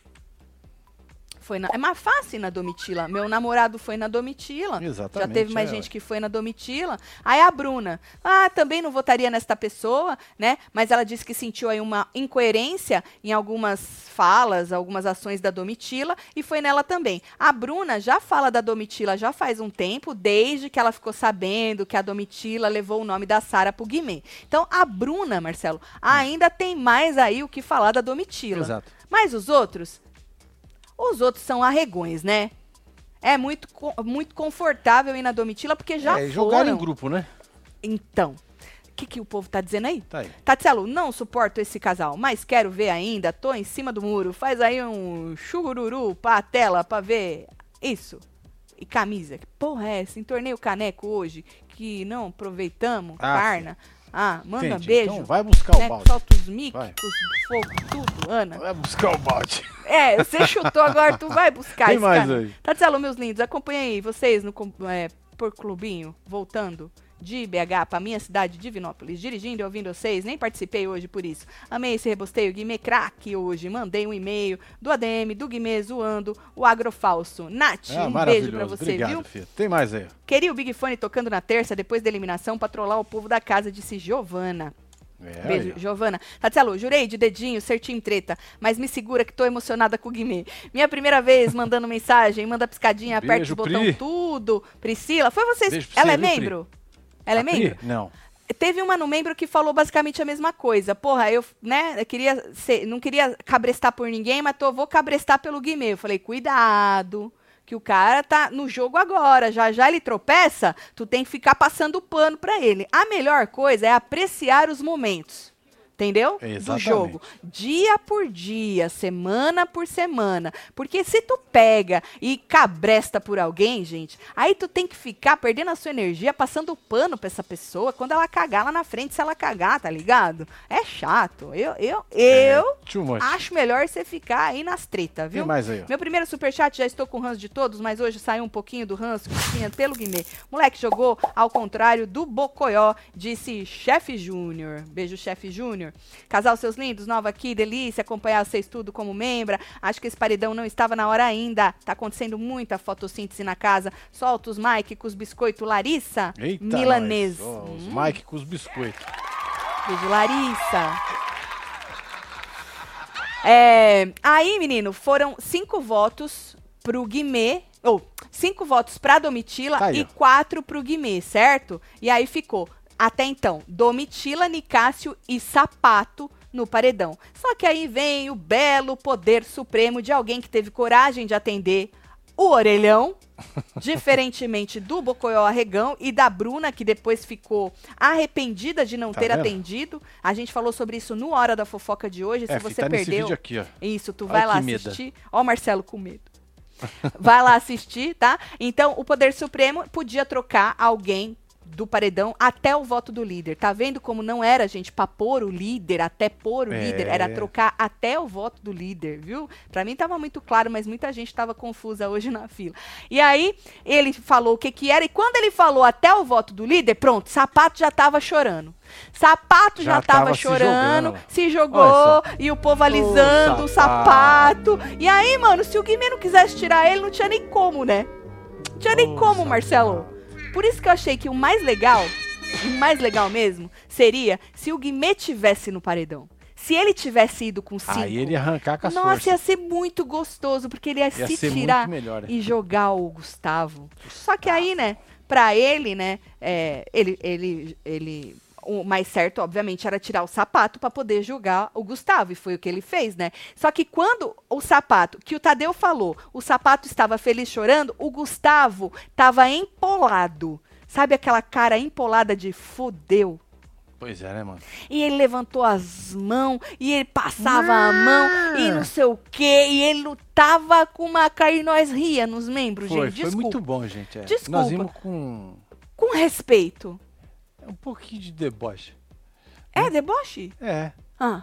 Foi na, é mais fácil na Domitila. Meu namorado foi na Domitila. Exatamente. Já teve mais é, gente que foi na Domitila. Aí a Bruna, ah, também não votaria nesta pessoa, né? Mas ela disse que sentiu aí uma incoerência em algumas falas, algumas ações da Domitila e foi nela também. A Bruna já fala da Domitila já faz um tempo, desde que ela ficou sabendo que a Domitila levou o nome da Sara pro Guimê. Então a Bruna, Marcelo, ainda tem mais aí o que falar da Domitila. Exato. Mas os outros, os outros são arregões, né? É muito, muito confortável ir na Domitila, porque já é, jogaram em grupo, né? Então, o que, que o povo tá dizendo aí? Tá aí. Tatselo, não suporto esse casal, mas quero ver ainda. Tô em cima do muro. Faz aí um chururu pra tela pra ver isso. E camisa. Que porra é essa? Entornei o caneco hoje que não aproveitamos. Ah, carna. Ah, manda Entendi. beijo. Então vai buscar o né? balde. Solta os mic, Vai. os fogo, tudo, Ana. Vai buscar o balde. É, você chutou agora, tu vai buscar Tem esse mais cara. aí. Tatselo, meus lindos, acompanhei vocês no é, por clubinho, voltando. De BH pra minha cidade, Divinópolis, dirigindo e ouvindo vocês. Nem participei hoje por isso. Amei esse rebosteio, Guimê craque hoje. Mandei um e-mail do ADM, do Guimê zoando o agrofalso. Nath, Ah, um beijo pra você, Obrigado, viu? filho. Tem mais aí. Queria o Big Fone tocando na terça, depois da eliminação, pra trollar o povo da casa, disse Giovana. É, Beijo, aí. Giovana. Tatielo, jurei de dedinho ser time treta, mas me segura que tô emocionada com o Guimê. Minha primeira vez mandando mensagem, manda piscadinha, aperta o botão tudo. Priscila, foi vocês. Beijo pra Ela é viu, Pri? Ela é membro? Não. Teve uma no membro que falou basicamente a mesma coisa. Porra, eu, né, eu queria ser- não queria cabrestar por ninguém, mas tô, vou cabrestar pelo Guimê. Eu falei, cuidado, que o cara tá no jogo agora. Já já ele tropeça, tu tem que ficar passando pano pra ele. A melhor coisa é apreciar os momentos. Entendeu? Do Exatamente. jogo. Dia por dia, semana por semana. Porque se tu pega e cabresta por alguém, gente, aí tu tem que ficar perdendo a sua energia, passando pano pra essa pessoa quando ela cagar lá na frente, se ela cagar, tá ligado? É chato. Eu, eu, eu Too much. acho melhor você ficar aí nas tretas, Tem viu? mais aí, ó. Meu primeiro superchat, já estou com o ranço de todos, mas hoje saiu um pouquinho do ranço que tinha pelo Guimê. Moleque jogou ao contrário do Bocoió, disse Chefe Júnior. Beijo, Chefe Júnior. Casal, seus lindos, nova aqui, delícia acompanhar vocês tudo como membra. Acho que esse paredão não estava na hora ainda. Tá acontecendo muita fotossíntese na casa. Solta os Mike com os biscoitos Larissa. Eita, Milanês. nós. Ó, os Hum, Mike com os biscoitos. Beijo, Larissa. É, aí, menino, foram cinco votos pro Guimê. Ou, cinco votos pra Domitila Tá aí, e ó. quatro pro Guimê, certo? E aí ficou, até então, Domitila, Nicásio e Sapato no paredão. Só que aí vem o belo poder supremo de alguém que teve coragem de atender o orelhão, diferentemente do Bocoió Arregão e da Bruna, que depois ficou arrependida de não Tá ter vendo? atendido. A gente falou sobre isso no Hora da Fofoca de hoje. Se É, você tá perdeu. vídeo aqui, ó. Isso, tu Olha vai lá medo. assistir. Ó, o Marcelo com medo. vai lá assistir, tá? Então, o Poder Supremo podia trocar alguém do paredão até o voto do líder. Tá vendo como não era, gente, pra pôr o líder, até pôr o É. líder, era trocar até o voto do líder, viu? Pra mim tava muito claro, mas muita gente tava confusa hoje na fila. E aí, ele falou o que que era, e quando ele falou até o voto do líder, pronto, Sapato já tava chorando. Sapato já, Já tava, tava se chorando, jogando. se jogou, e o povo alisando o sapato. E aí, mano, se o Guimê não quisesse tirar ele, não tinha nem como, né? Não tinha nem Ô, como, sapato. Marcelo. Por isso que eu achei que o mais legal, o mais legal mesmo, seria se o Guimê tivesse no paredão. Se ele tivesse ido com cinco. Aí ele ia arrancar com as Nossa, forças. ia ser muito gostoso, porque ele ia, Ia se tirar melhor. e jogar o Gustavo. Só que aí, né, pra ele, né, é, ele, ele, ele, o mais certo, obviamente, era tirar o sapato pra poder jogar o Gustavo, e foi o que ele fez, né? Só que quando o sapato, que o Tadeu falou, o sapato estava feliz chorando, o Gustavo tava empolado. Sabe aquela cara empolada de fodeu? Pois é, né, mano? E ele levantou as mãos, e ele passava a mão, e não sei o quê, e ele lutava com uma cara e nós ria nos membros, Foi, gente. foi Desculpa. muito bom, gente. é. Desculpa. Nós vimos com Com respeito. Um pouquinho de deboche. É deboche? É. Ah.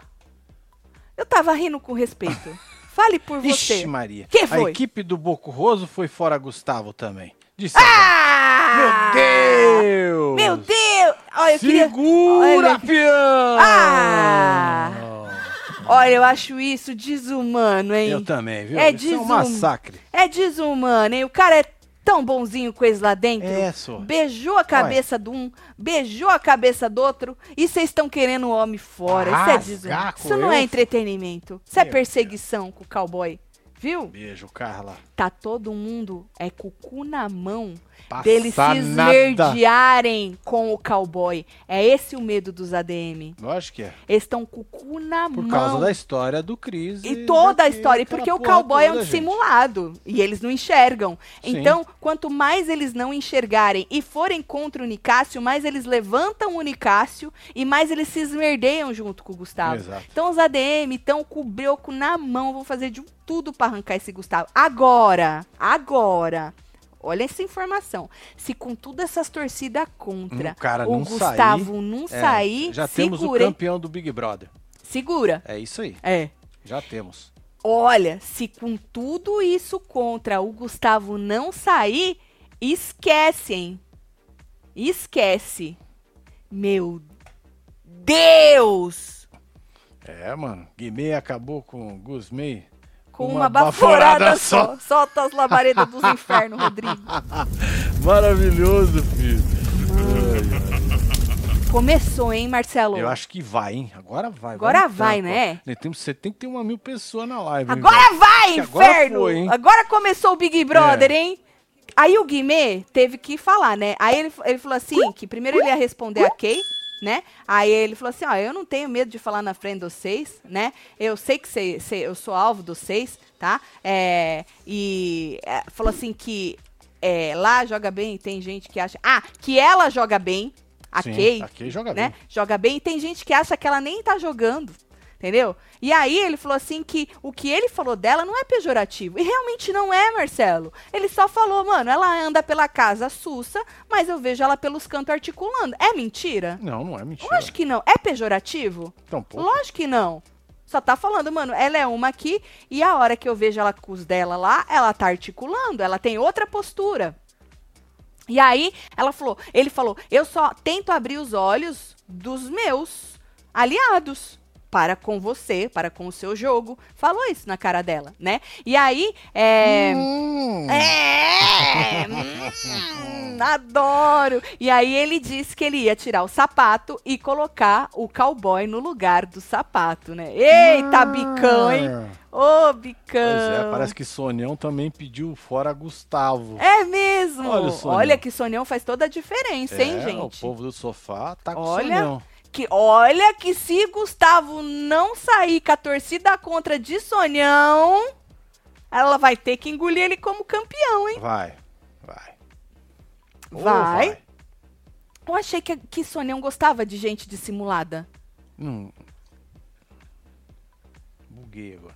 Eu tava rindo com respeito. Fale por você. Ixi, Maria. Que A foi? equipe do Boco Roso foi fora Gustavo também. Disse Ah! Meu Deus! Meu Deus! Olha, eu queria... Segura, Olha- peão! Ah! Olha, eu acho isso desumano, hein? Eu também, viu? É Isso é um desum- massacre. É desumano, hein? O cara é tão bonzinho com eles lá dentro. É, só. Beijou a cabeça de um, beijou a cabeça do outro, e vocês estão querendo o homem fora. Isso é desumano. Isso não é entretenimento. Isso é Meu perseguição com o cowboy. Viu? Beijo, Carla. Tá todo mundo é com o cu na mão Passa deles se esmerdearem com o cowboy. É esse o medo dos ADM. Lógico que é. Eles estão com o cu na Por mão. causa da história do Cris. E toda a história, porque o cowboy é um dissimulado e eles não enxergam. Sim. Então, quanto mais eles não enxergarem e forem contra o Nicásio, mais eles levantam o Nicásio e mais eles se esmerdeiam junto com o Gustavo. Exato. Então, os ADM estão com o brioco na mão, vão fazer de tudo para arrancar esse Gustavo. Agora, agora. Olha essa informação. Se com todas essas torcidas contra Um o não Gustavo não É, sair, já temos o segura. hein? campeão do Big Brother. Segura. É isso aí. É. Já temos. Olha, se com tudo isso contra o Gustavo não sair, esquece, hein? Esquece. Meu Deus! É, mano. Guimê acabou com o Gusmei. Com uma, baforada, só. Solta as labaredas dos infernos, Rodrigo. Maravilhoso, filho. Começou, hein, Marcelo? Eu acho que vai, hein? Agora vai. Agora vai, né? Nós temos 71 mil pessoas na live. hein, Agora velho? vai, que agora inferno! foi, hein? Agora começou o Big Brother, É. hein? Aí o Guimê teve que falar, né? Aí ele, ele falou assim, que primeiro ele ia responder a Kay, né? Aí ele falou assim, ó, eu não tenho medo de falar na frente dos seis, né? Eu sei que cê, cê- eu sou alvo dos seis, tá? É, e é, falou assim que é, lá joga bem, tem gente que acha... Ah, que ela joga bem, a Sim, Kay, a Kay joga né? bem. Joga bem. E tem gente que acha que ela nem tá jogando. Entendeu? E aí ele falou assim que o que ele falou dela não é pejorativo. E realmente não é, Marcelo. Ele só falou, mano, ela anda pela casa sussa, mas eu vejo ela pelos cantos articulando. É mentira? Não, não é mentira. Lógico que não. É pejorativo? Pô, Lógico que não. Só tá falando, mano, ela é uma aqui e a hora que eu vejo ela com os dela lá, ela tá articulando, ela tem outra postura. E aí, ela falou, ele falou, eu só tento abrir os olhos dos meus aliados para com você, para com o seu jogo. Falou isso na cara dela, né? E aí, é... Hum, É! hum, adoro! E aí ele disse que ele ia tirar o sapato e colocar o cowboy no lugar do sapato, né? Eita, bicão, hein? Ô, bicão! Pois é, parece que Sonião também pediu fora Gustavo. É mesmo! Olha o Olha, que Sonião faz toda a diferença, hein, É, gente? O povo do sofá tá com Olha, Sonião. Que, olha que se Gustavo não sair com a torcida contra de Sonião, ela vai ter que engolir ele como campeão, hein? Vai, vai. Ô, Vai. Eu achei que, que Sonião gostava de gente dissimulada. Não. Buguei agora.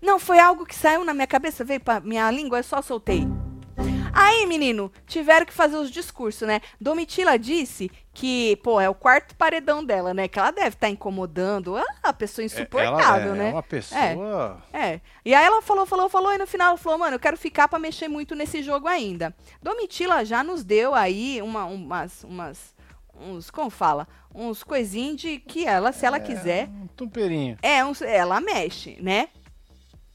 Não, foi algo que saiu na minha cabeça, veio pra minha língua, eu só soltei. Aí, menino, tiveram que fazer os discursos, né? Domitila disse que, pô, é o quarto paredão dela, né? Que ela deve estar incomodando. Ah, a pessoa insuportável, ela é, né? É uma pessoa. É. E aí ela falou, falou, falou, e no final falou, mano, eu quero ficar pra mexer muito nesse jogo ainda. Domitila já nos deu aí uma, umas, umas, uns, como fala? Uns coisinhos de que ela, se ela quiser, Um tumperinho. é, uns, ela mexe, né?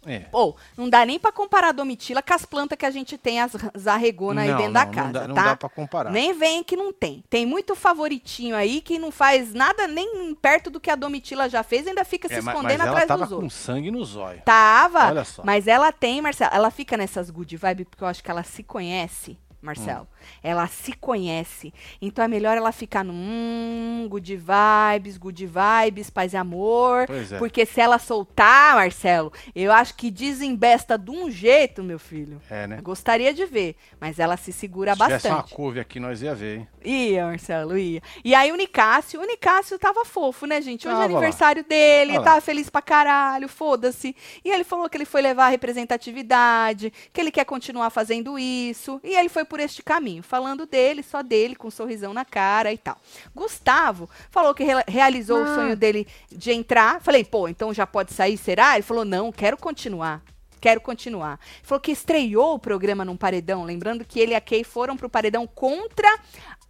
É. Ou, não dá nem pra comparar a Domitila com as plantas que a gente tem, as, as arregonas aí Não, dentro da não, casa, não dá, não tá? dá pra comparar. Nem vem que não tem. Tem muito favoritinho aí que não faz nada nem perto do que a Domitila já fez, ainda fica se É, ma- escondendo mas ela atrás tava dos com outros. sangue nos olhos. Tava, Olha só. mas ela tem, Marcelo, ela fica nessas good vibe porque eu acho que ela se conhece, Marcelo. Hum. Ela se conhece. Então é melhor ela ficar no hum, good vibes, good vibes, paz e amor. Pois é. Porque se ela soltar, Marcelo, eu acho que desembesta de um jeito, meu filho. É, né? Eu Gostaria de ver, mas ela se segura Se tivesse uma bastante. couve aqui, nós ia ver, hein? Ia, Marcelo, ia. E aí o Nicásio, o Nicásio tava fofo, né, gente? Hoje é Tava lá. aniversário dele, Olha lá. tava feliz pra caralho, foda-se. E ele falou que ele foi levar a representatividade, que ele quer continuar fazendo isso. E ele foi por este caminho, falando dele, só dele, com um sorrisão na cara e tal. Gustavo falou que re- realizou o sonho dele de entrar. Falei, pô, então já pode sair, será? Ele falou, não, quero continuar. Quero continuar. Falou que estreou o programa num paredão, lembrando que ele e a Kay foram pro paredão contra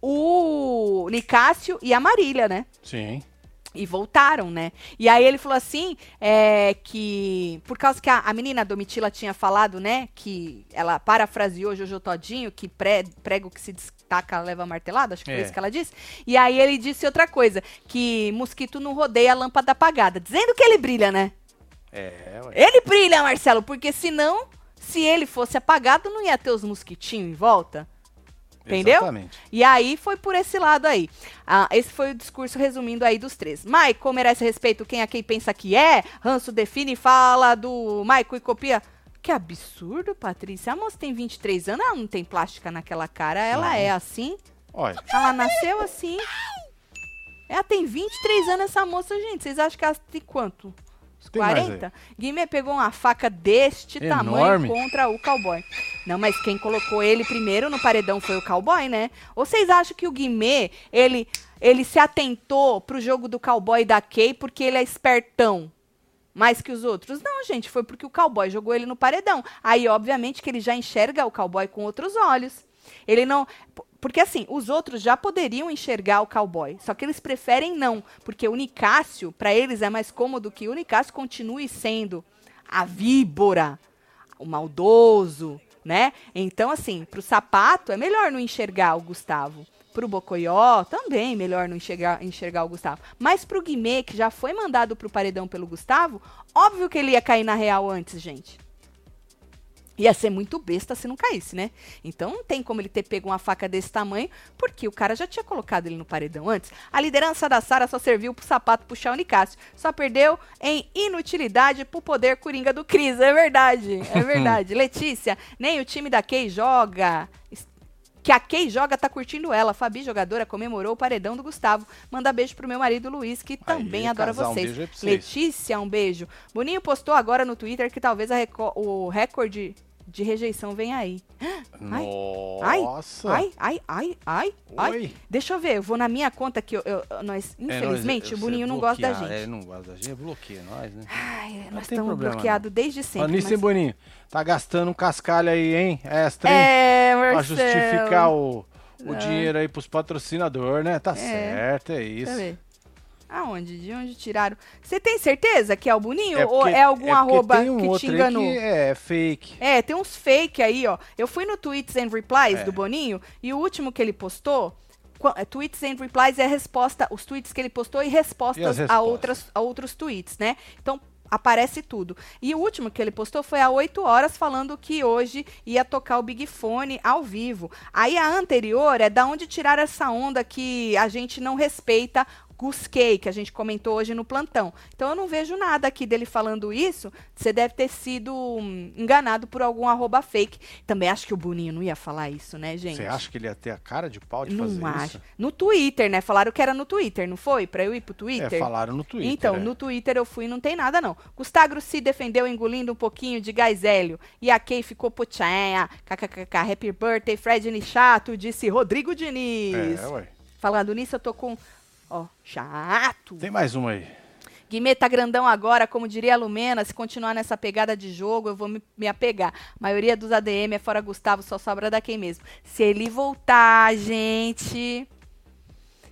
o Nicásio e a Marília, né? Sim. E voltaram, né? E aí ele falou assim, é, que por causa que a, a menina Domitila tinha falado, né, que ela parafraseou Jojo Todinho, que pré, prego que se destaca leva martelada, acho que foi É. isso que ela disse. E aí ele disse outra coisa, que mosquito não rodeia a lâmpada apagada, dizendo que ele brilha, né? É, ué. Ele brilha, Marcelo, porque senão, se ele fosse apagado, não ia ter os mosquitinhos em volta. Entendeu? Exatamente. E aí foi por esse lado aí. Ah, esse foi o discurso resumindo aí dos três. Maico merece respeito quem a quem pensa que é. Ranço define e fala do Maico e copia. Que absurdo, Patrícia. A moça tem 23 anos, ela não tem plástica naquela cara. Ela Não. é assim. Olha, Ela nasceu assim. Ela tem 23 anos, essa moça, gente. Vocês acham que ela tem quanto? Uns Tem mais 40? Guimê pegou uma faca deste Enorme. tamanho contra o cowboy. Não, mas quem colocou ele primeiro no paredão foi o cowboy, né? Ou vocês acham que o Guimê, ele, ele se atentou pro jogo do cowboy da Kay porque ele é espertão? Mais que os outros? Não, gente, foi porque o cowboy jogou ele no paredão. Aí, obviamente, que ele já enxerga o cowboy com outros olhos. Ele não. Porque assim, os outros já poderiam enxergar o cowboy, só que eles preferem não, porque o Nicásio, para eles é mais cômodo que o Nicásio continue sendo a víbora, o maldoso, né? Então, assim, pro sapato é melhor não enxergar o Gustavo. Pro Bocoió, também melhor não enxergar, enxergar o Gustavo. Mas pro Guimê, que já foi mandado pro paredão pelo Gustavo, óbvio que ele ia cair na real antes, gente. Ia ser muito besta se não caísse, né? Então não tem como ele ter pego uma faca desse tamanho, porque o cara já tinha colocado ele no paredão antes. A liderança da Sara só serviu pro sapato puxar o Nicásio. Só perdeu em inutilidade pro poder coringa do Cris. É verdade, é verdade. Letícia, nem o time da Kay joga que a Kay joga tá curtindo ela. Fabi, jogadora, comemorou o paredão do Gustavo. Manda beijo pro meu marido Luiz, que também Aí, adora casal, um vocês. pra vocês. Letícia, um beijo. Boninho postou agora no Twitter que talvez reco- o recorde de rejeição venha aí. Ai, Nossa. Ai, ai, ai, ai, ai. Oi. Deixa eu ver, eu vou na minha conta que eu, eu- nós, É, infelizmente, o Boninho não gosta da gente. É, não gosta da gente, bloqueia nós, né? Ai, nós tem estamos problema, bloqueados desde sempre. Nisso, hein, mas- Boninho? Tá gastando um cascalho aí, hein? Extra, hein? É, pra Marcelo. justificar o, o dinheiro aí pros patrocinadores, né? Tá certo, é Deixa isso. eu ver. Aonde? De onde tiraram? Você tem certeza que é o Boninho? ou porque- é algum porque arroba um que te enganou? que é fake. É, tem uns fake aí, ó. Eu fui no Tweets and Replies É. do Boninho e o último que ele postou. é, Tweets and Replies é resposta, os tweets que ele postou e respostas, E as A, respostas? outras, a outros tweets, né? Então aparece tudo. E o último que ele postou foi há 8 horas falando que hoje ia tocar o Big Fone ao vivo. Aí a anterior é da onde tirar essa onda que a gente não respeita Gusquei, que a gente comentou hoje no plantão. Então eu não vejo nada aqui dele falando isso. Você deve ter sido hum, enganado por algum arroba fake. Também acho que o Boninho não ia falar isso, né, gente? Você acha que ele ia ter a cara de pau de não fazer acho. isso? No Twitter, né? Falaram que era no Twitter, não foi? Pra eu ir pro Twitter? É, falaram no Twitter. Então, é. no Twitter eu fui e não tem nada, não. Gustavo se defendeu engolindo um pouquinho de gás hélio. E a Kay ficou putinha. KKKK, happy birthday, Fred chato, disse Rodrigo Diniz. É, ué. Falando nisso, eu tô com. Ó, chato. Tem mais uma aí. Guimê tá grandão agora, como diria a Lumena, se continuar nessa pegada de jogo, eu vou me, me apegar. A maioria dos ADM é fora Gustavo, só sobra da quem mesmo. Se ele voltar, gente.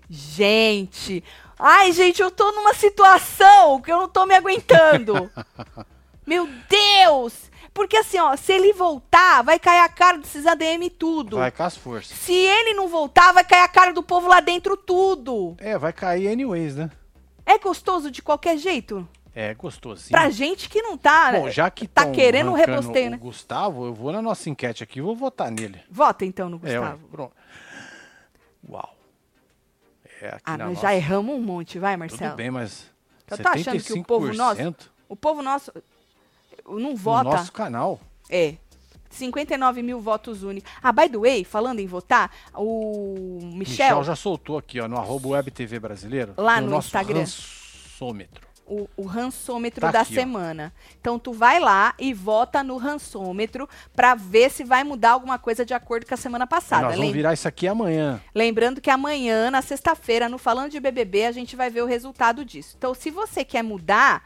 Gente. Ai, gente, eu tô numa situação que eu não tô me aguentando. Meu Deus! Porque assim, ó, se ele voltar, vai cair a cara desses ADM tudo. Vai com as forças. Se ele não voltar, vai cair a cara do povo lá dentro tudo. É, vai cair anyways, né? É gostoso de qualquer jeito? É, gostosinho. Pra gente que não tá, Bom, já que tá querendo rebosteio, né? Gustavo, eu vou na nossa enquete aqui e vou votar nele. Vota então no É, Gustavo. pronto. Uau. É, aqui ah, na nós já erramos um monte, vai, Marcelo. Tudo bem, mas. Eu tô achando que o povo nosso- 75% O povo nosso não no vota. nosso canal. É. 59 mil votos únicos. Ah, by the way, falando em votar, o Michel, Michel já soltou aqui, ó, no arroba Web TV Brasileiro. Lá no nosso Instagram. rançômetro. o, o rançômetro Tá da aqui, ó. semana. Então tu vai lá e vota no rançômetro pra ver se vai mudar alguma coisa de acordo com a semana passada. Nós vamos Lem- virar isso aqui amanhã. Lembrando que amanhã, na sexta-feira, no Falando de BBB, a gente vai ver o resultado disso. Então, se você quer mudar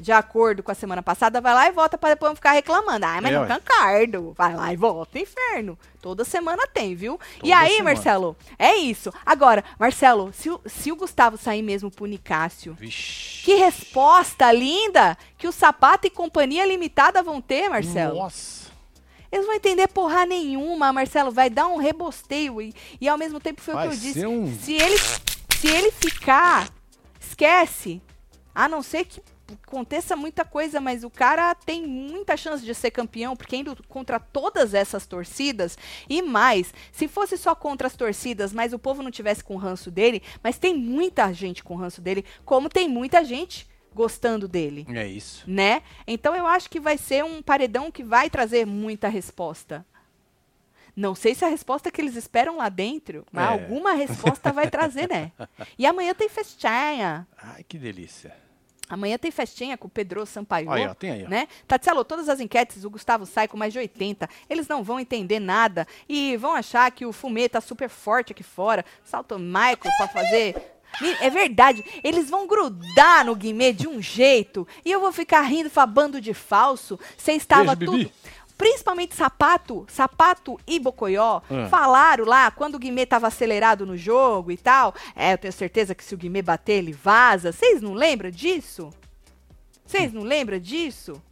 de acordo com a semana passada, vai lá e vota para depois não ficar reclamando. Ai, mas É, não ué. concordo. Vai lá e vota, inferno. Toda semana tem, viu? e Toda aí, semana. Marcelo, é isso. Agora, Marcelo, se o, se o Gustavo sair mesmo pro Nicásio, Vixe. que resposta linda que o Sapato e Companhia Limitada vão ter, Marcelo. Nossa. Eles vão entender porra nenhuma, Marcelo. Vai dar um rebosteio. E, e ao mesmo tempo foi Vai o que eu disse. um- Se, ele, se ele ficar, esquece. A não ser que aconteça muita coisa, mas o cara tem muita chance de ser campeão, porque indo contra todas essas torcidas, e mais, se fosse só contra as torcidas, mas o povo não tivesse com ranço dele, mas tem muita gente com ranço dele, como tem muita gente gostando dele É isso. né? Então eu acho que vai ser um paredão que vai trazer muita resposta. Não sei se a resposta que eles esperam lá dentro, mas É. alguma resposta vai trazer, né? E amanhã tem festinha. Ai, que delícia. Amanhã tem festinha com o Pedro Sampaio. Aí, ó, tem aí, ó. Né? Tatielo, todas as enquetes, o Gustavo sai com mais de 80. Eles não vão entender nada e vão achar que o Fumê tá super forte aqui fora. Salta o Michael pra fazer. É verdade, eles vão grudar no Guimê de um jeito e eu vou ficar rindo, falando bando de falso. Você estava Beijo, tudo. Bibi. Principalmente Sapato, Sapato e Bocoió Hum. falaram lá quando o Guimê tava acelerado no jogo e tal. É, eu tenho certeza que se o Guimê bater, ele vaza. Vocês não lembram disso? Vocês não lembram disso?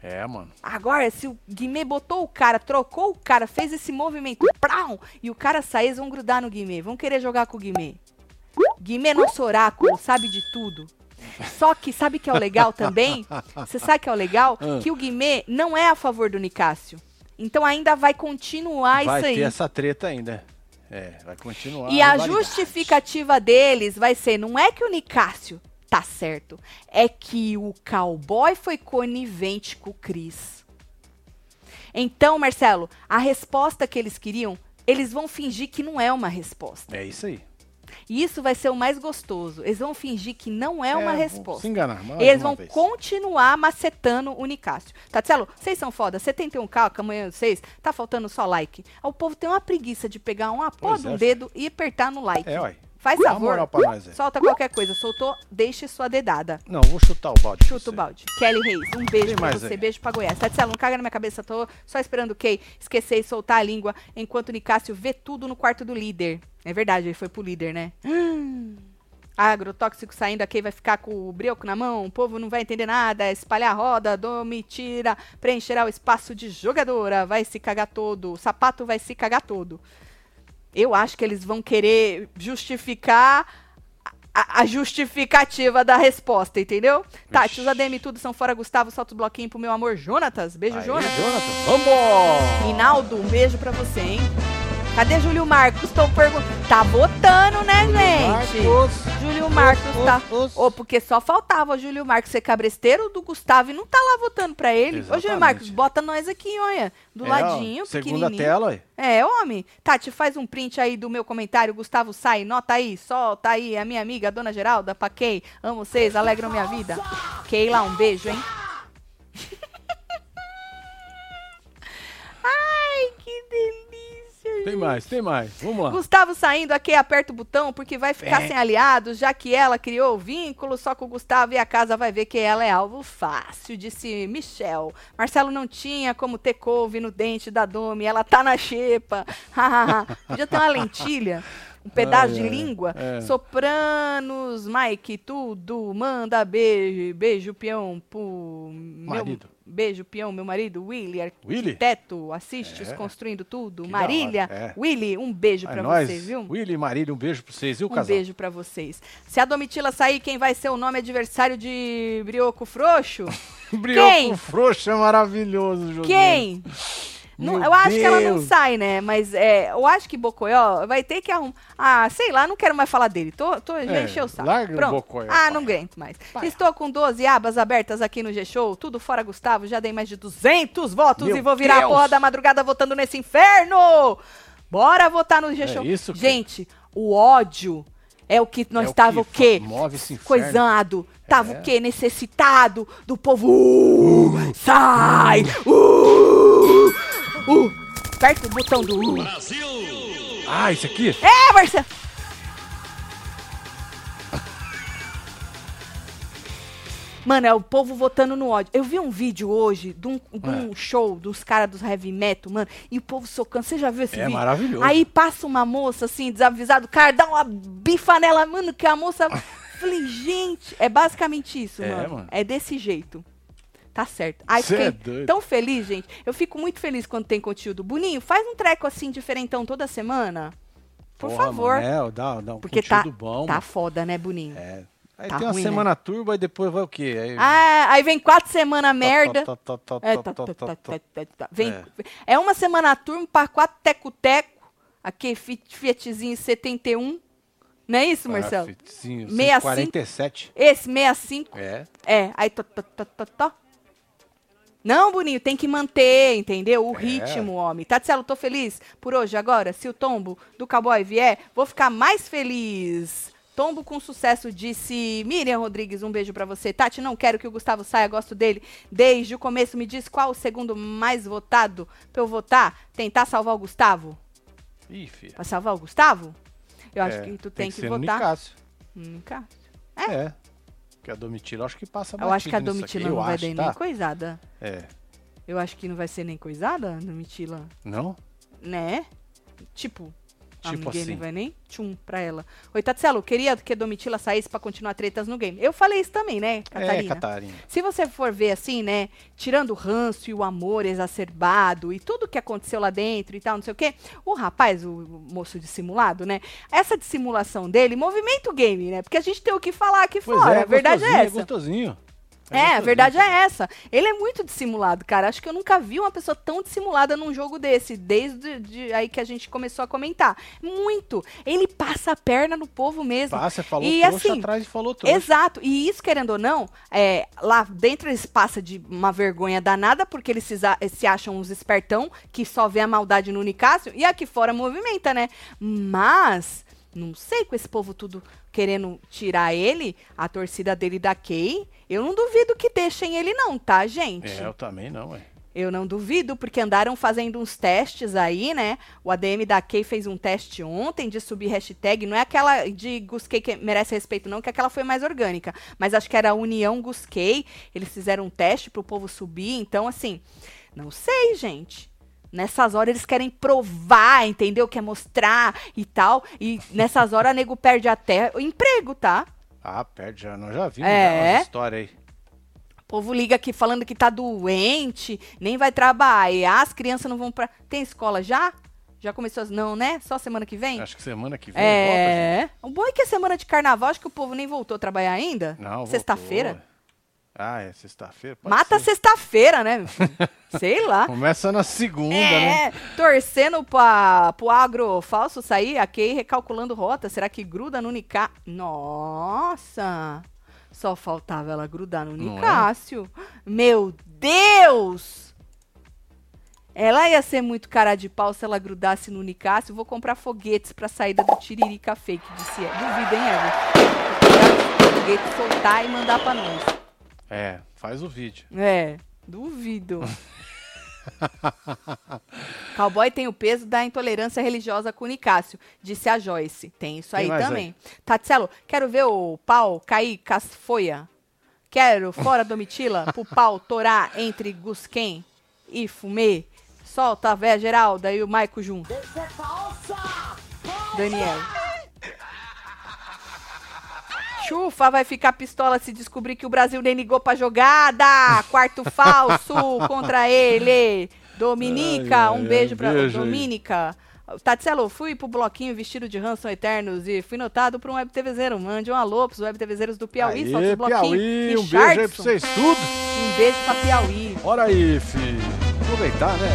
É, mano. Agora, se o Guimê botou o cara, trocou o cara, fez esse movimento, prau, e o cara sair, eles vão grudar no Guimê, vão querer jogar com o Guimê. Guimê é nosso oráculo, sabe de tudo. Só que sabe que é o legal também? Você sabe que é o legal? Ah. Que o Guimê não é a favor do Nicásio. Então ainda vai continuar vai isso aí. ter essa treta ainda. É, vai continuar. E a rivalidade. justificativa deles vai ser, não é que o Nicásio tá certo, é que o cowboy foi conivente com o Cris. Então, Marcelo, a resposta que eles queriam, eles vão fingir que não é uma resposta. É isso aí. E isso vai ser o mais gostoso. Eles vão fingir que não é uma vão resposta. Se enganar. mais Eles vão vez. continuar macetando o Nicásio. Tatselo, vocês são foda. 71k, amanhã vocês, tá faltando só like. O povo tem uma preguiça de pegar uma porra Pois do é, dedo e apertar no like. É, uai. Faz Dá favor. nós, é. Solta qualquer coisa. Soltou, deixe sua dedada. Não, vou chutar o balde. Chuta o balde. Kelly Reis, um beijo Tem pra você. aí? Beijo pra Goiás. Tatselo, não caga na minha cabeça. Tô só esperando o Kay esquecer e soltar a língua enquanto o Nicásio vê tudo no quarto do líder. É verdade, ele foi pro líder, né? Hum. Agrotóxico saindo aqui vai ficar com o brioco na mão, o povo não vai entender nada, é espalhar a roda, domitira, preencherá o espaço de jogadora, vai se cagar todo, o sapato vai se cagar todo. Eu acho que eles vão querer justificar a, a justificativa da resposta, entendeu? Tati, os ADM tudo são fora Gustavo, solta o bloquinho pro meu amor Jonatas, beijo Aí, Jonatas. Jonathan. Vamos! Rinaldo, um beijo pra você, hein? Cadê Júlio Marcos? Tô perguntando. Tá votando, né, gente? Marcos. Júlio Marcos Os, tá. os, os. Ô, porque só faltava o Júlio Marcos ser cabresteiro do Gustavo e não tá lá votando pra ele. Ô, Júlio Exatamente. Marcos, bota nós aqui, olha. Do É, ladinho, ó, Segunda tela, aí. É, homem. Tati, faz um print aí do meu comentário. Gustavo sai, nota aí, solta aí. A minha amiga, a dona Geralda, pra Kay. Amo vocês, alegram minha vida. Keila, um beijo, hein? Ai, que delícia. Tem mais, tem mais. Vamos lá. Gustavo saindo aqui, aperta o botão, porque vai ficar É. sem aliados, já que ela criou o vínculo, só com o Gustavo e a casa vai ver que ela é alvo fácil, disse Michel. Marcelo não tinha como ter couve no dente da Domi, ela tá na xepa. Podia ter uma lentilha. Um pedaço Ai, de ai, língua. é. Sopranos, Mike, tudo. Manda beijo. Beijo, peão, pro meu Marido. Beijo, peão, meu marido, Willy, Willy? arquiteto, assiste os É. Construindo Tudo. Que Marília, é. Willy, um beijo É pra nóis. vocês, viu? Willy e Marília, um beijo pra vocês, viu, Um casal? beijo pra vocês. Se a Domitila sair, quem vai ser o nome adversário de Brioco Frouxo? Brioco Quem? frouxo é maravilhoso, José. Quem? Não, eu acho que ela não Deus. sai, né? Mas é, eu acho que Bocoió vai ter que arrumar. Ah, sei lá, não quero mais falar dele. Tô, tô, já É, encheu o saco. larga o Pronto. Bocoió, ah, pai. não aguento mais. Pai. Estou com 12 abas abertas aqui no G-Show. Tudo fora Gustavo. Já dei mais de 200 votos Meu e vou virar Deus. a porra da madrugada votando nesse inferno. Bora votar no G-Show. É isso. Gente, o ódio é o que nós É o tava o quê? Coisado. Tava É. o quê? Necessitado do povo. Uh, sai! Uh, uh. Aperta o botão do U. Ah, isso aqui? É, Marcelo! Mano, é o povo votando no ódio. Eu vi um vídeo hoje de um, de um show dos caras dos heavy metal, mano, e o povo socando. Você já viu esse É vídeo? maravilhoso. Aí passa uma moça, assim, desavisado, o cara dá uma bifa nela, mano, que a moça. Falei, gente, é basicamente isso, É, mano. mano. É desse jeito. Tá certo. Ai, Cê fiquei é doido. tão feliz, gente. Eu fico muito feliz quando tem conteúdo. Boninho, faz um treco assim, diferentão toda semana. Por Porra, favor. Mano, é, dá, dá um Porque tá, bom. tá foda, né, Boninho? É. Aí Tá tem uma ruim, né? semana turba e depois vai o quê? Aí... Ah, aí vem quatro semanas merda. É, uma semana turma para quatro teco-teco. Aqui, Fiat- Fiatzinho 71. Não é isso, Marcelo? Ah, 65. 47. Esse 65. É. É, aí tó, tó, tó, tó, tó. Não, Boninho, tem que manter, entendeu? O É. ritmo, homem. Tatselo, tô feliz por hoje. Agora, se o tombo do cowboy vier, vou ficar mais feliz. Tombo com sucesso, disse Miriam Rodrigues. Um beijo pra você. Tati, não quero que o Gustavo saia, gosto dele. Desde o começo, me diz qual o segundo mais votado pra eu votar? Tentar salvar o Gustavo? Ih, filha. Pra salvar o Gustavo? Eu acho É, que tu tem, que, ser no votar. Nicásio. Hum, cara. É. Porque a Domitila, acho que passa Eu acho que a. Domitila não vai acho, dar tá? nem coisada. É. Eu acho que não vai ser nem coisada, Domitila, Não? né? Tipo, Tipo ninguém assim. vai nem tchum pra ela. Oi, Tatselo, queria que a Domitila saísse pra continuar tretas no game. Eu falei isso também, né, Catarina? É, Catarina. Se você for ver assim, né, tirando o ranço e o amor exacerbado e tudo que aconteceu lá dentro e tal, não sei o quê, o rapaz, o moço dissimulado, né, essa dissimulação dele movimenta o game, né, porque a gente tem o que falar aqui Pois fora, é, a verdade é essa. gostosinho. É, a verdade é essa. Ele é muito dissimulado, cara. Acho que eu nunca vi uma pessoa tão dissimulada num jogo desse, desde de aí que a gente começou a comentar. Muito. Ele passa a perna no povo mesmo. Passa, falou E trouxa assim, atrás e falou trouxa. Exato. E isso, querendo ou não, é, lá dentro eles passam de uma vergonha danada, porque eles se, se acham uns espertão que só vê a maldade no Nicásio, e aqui fora movimenta, né? Mas, não sei, com esse povo tudo querendo tirar ele, a torcida dele da Kay, eu não duvido que deixem ele não, tá, gente? É, eu também não, ué. Eu não duvido, porque andaram fazendo uns testes aí, né? O ADM da Kay fez um teste ontem de subir hashtag. Não é aquela de Gusquei que merece respeito, não, que aquela foi mais orgânica. Mas acho que era a União Gusquei. Eles fizeram um teste pro povo subir. Então, assim, não sei, gente. Nessas horas eles querem provar, entendeu? Quer mostrar e tal. E nessas horas, nego perde até o emprego, tá? Ah, perde já. Nós já vimos É. umas histórias aí. O povo liga aqui falando que tá doente, nem vai trabalhar, as crianças não vão pra. Tem escola já? Já começou? as- Não, né? Só semana que vem? Acho que semana que vem volta, É. O bom é que é semana de carnaval, acho que o povo nem voltou a trabalhar ainda. Não, Sexta-feira. Ah, é sexta-feira? Mata sexta-feira, né? Sei lá. Começa na segunda, né? É, torcendo pra, pro agro falso sair, a Kay recalculando rota. Será que gruda no Nicá? Nossa! Só faltava ela grudar no Não é? Nicásio. Meu Deus! Ela ia ser muito cara de pau se ela grudasse no Nicásio. Vou comprar foguetes pra saída do Tiririca Fake, disse ela. Duvido, hein, os foguetes, soltar e mandar pra nós. É, faz o vídeo. É, duvido. Cowboy tem o peso da intolerância religiosa com o Nicásio, disse a Joyce. Tem isso aí também. Tatselo, quero ver o pau cair casfoia. Quero, fora Domitila, pro pau torar entre Gusquem e Fumê. Solta a véia Geralda e o Maico junto. Daniel. Chufa vai ficar pistola se descobrir que o Brasil nem ligou pra jogada. Quarto falso contra ele. Dominica, Ai, ai, um beijo pra beijo. Dominica. Tatselo, fui pro bloquinho vestido de Hanson Eternos e fui notado por um web TVzeiro. Mande um alô pros web TVzeiros do Piauí, Aê, os bloquinhos. Piauí, um beijo aí pra vocês tudo. Um beijo pra Piauí. Bora aí, filho. Aproveitar, né?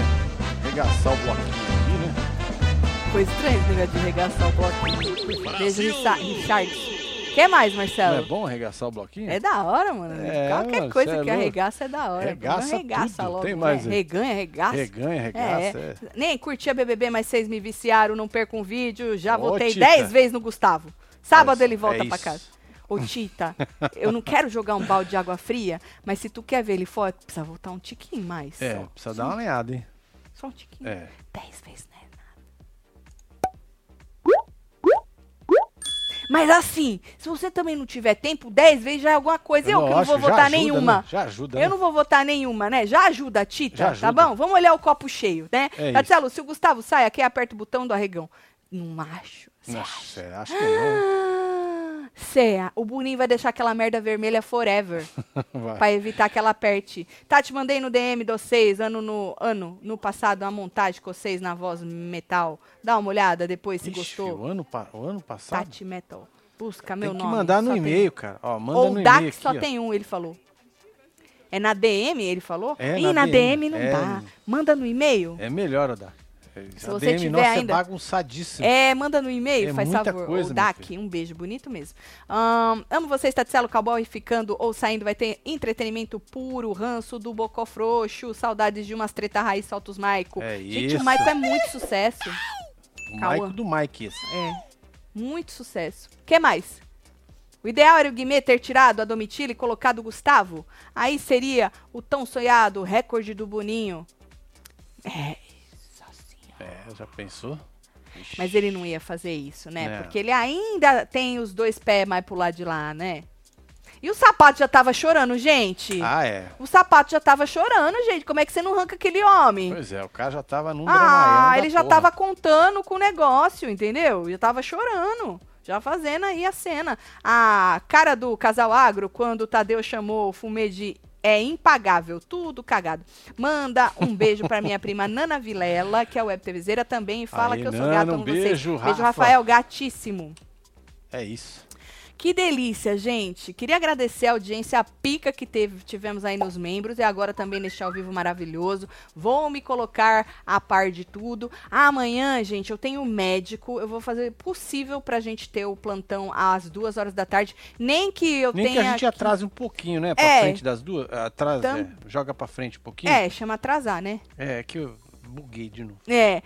Regaçar o bloquinho aqui, né? Foi estranho esse negócio de regaçar o bloquinho. Beijo, Richa- Richardson. Quer mais, Não é Marcelo? bom arregaçar o bloquinho? É da hora, mano. É, Qualquer mano, coisa é que louco. arregaça é da hora. Regaça arregaça tudo. logo. Tem mais né? aí? Reganha, regaça. Reganha, regaça, é. Nem curti a BBB, mas vocês me viciaram, não perco um vídeo. Já Ô, votei Tita. 10 vezes no Gustavo. Sábado É ele volta isso. pra casa. Ô, Tita, eu não quero jogar um balde de água fria, mas se tu quer ver ele fora, precisa voltar um tiquinho mais. É, só. precisa dar uma lenhada, hein? Só um tiquinho. É. 10 vezes, Mas assim, se você também não tiver tempo, 10 vezes já é alguma coisa. Eu que não vou votar ajuda, nenhuma. né? Já ajuda, Eu né? não vou votar nenhuma, né? Já ajuda, Tita, Já tá ajuda. bom? Vamos olhar o copo cheio, né? É Marcelo, se o Gustavo sai aqui, aperta o botão do arregão. Não acho. Nossa, acha? é, acho que não. Cê, o Boninho vai deixar aquela merda vermelha forever. Vai. pra evitar que ela aperte. Tati, mandei no DM de vocês, ano no, ano, no passado, uma montagem com vocês na voz metal. Dá uma olhada depois se Ixi, gostou. O ano, o ano passado? Tati Metal. Busca meu Tem que nome. mandar no e-mail, cara. Ó, manda Ou no o e-mail só ó. tem um, ele falou. É na DM, ele falou? É, Ih, na na DM, DM, não é. dá. Manda no e-mail. É melhor, Odá. Se você DM tiver nossa ainda- é bagunçadíssima. É, manda no e-mail, É faz favor. coisa, o DAC, um beijo, bonito mesmo. Ahn, amo vocês, Tatselo Cowboy, ficando ou saindo, vai ter entretenimento puro, ranço do Bocó Frouxo, saudades de umas treta raiz, solta os Maico. É Gente, isso. o Maico é muito sucesso. O. Maico do Mike esse. É, muito sucesso. que mais? O ideal era o Guimê ter tirado a Domitila e colocado o Gustavo. Aí seria o tão sonhado recorde do Boninho. É. É, já pensou? Ixi. Mas ele não ia fazer isso, né? É. Porque ele ainda tem os dois pés mais pro lado de lá, né? E o sapato já tava chorando, gente. Ah, é. O sapato já tava chorando, gente. Como é que você não arranca aquele homem? Pois é, o cara já tava num Ah, ele já porra. tava contando com o negócio, entendeu? Já tava chorando. Já fazendo aí a cena. A cara do casal agro, quando o Tadeu chamou o Fumê de é impagável, tudo cagado. Manda um beijo pra minha prima Nana Vilela, que é web TVzeira também, e fala Aí, que eu sou Nana, gato um amo beijo, vocês. Beijo, Rafa. Rafael, gatíssimo. É isso. Que delícia, gente. Queria agradecer a audiência, a pica que teve, tivemos aí nos membros e agora também neste ao vivo maravilhoso. Vou me colocar a par de tudo. Amanhã, gente, eu tenho médico. Eu vou fazer o possível pra gente ter o plantão às duas horas da tarde. Nem que eu Nem tenha. que a gente atrase um pouquinho, né? Pra É. frente das duas. Atrás, Tam- é, joga pra frente um pouquinho. É, chama atrasar, né? É, que eu buguei de novo. É,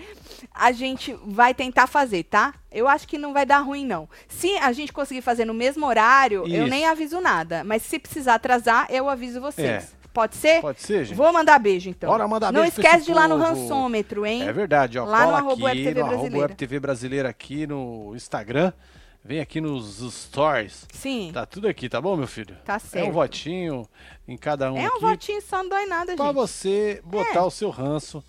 a gente vai tentar fazer, tá? Eu acho que não vai dar ruim, não. Se a gente conseguir fazer no mesmo horário, eu Isso. nem aviso nada. Mas se precisar atrasar, eu aviso vocês. É. Pode ser? Pode ser, gente? Vou mandar beijo, então. Bora mandar Não beijo pra esquece de ir lá no rançômetro, hein? É verdade, ó. Lá no arroba aqui WebTV no Brasileira. WebTV Brasileira aqui no Instagram. Vem aqui nos stories. Sim, tá, Tá tudo aqui, tá bom, meu filho? É certo. um votinho em cada um é um aqui. votinho só, não dói nada, Pra gente. você botar o seu ranço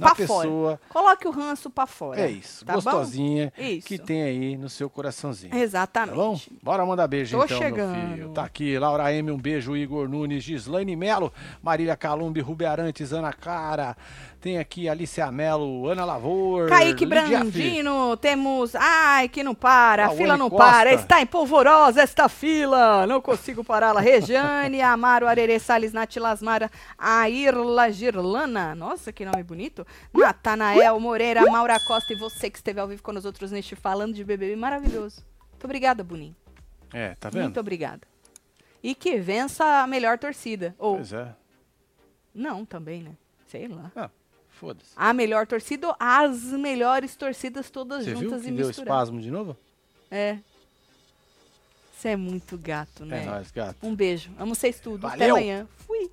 na Pra pessoa. fora. Coloque o ranço pra fora. É isso, tá gostosinha Isso. que tem aí no seu coraçãozinho. Tá bom? Exatamente. Bora mandar beijo Tô então, chegando. Tá aqui, Laura M, um beijo, Igor Nunes, Gislaine Melo, Marília Calumbi, Rubi Arantes, Ana Cara. Tem aqui Alicia Melo, Ana Lavor. Kaique Brandino, temos. Ai, que não para, a fila não Costa. para. Está em polvorosa esta fila, não consigo pará-la. Rejane, Amaro, Arerê, Salles, Natilasmara, Airla Girlana. Nossa, que nome bonito. Natanael Moreira, Maura Costa e você que esteve ao vivo com os outros neste Falando de BBB maravilhoso. Muito obrigada, Boninho. É, tá vendo? Muito obrigada. E que vença a melhor torcida. Ou, Pois é. não, também, né? Sei lá. Ah, foda-se. A melhor torcida ou as melhores torcidas todas Você viu juntas que e deu misturadas. espasmo de novo? É. Você é muito gato, né? É nóis, gato. Um beijo. Amo vocês tudo. Até Valeu. amanhã. Fui.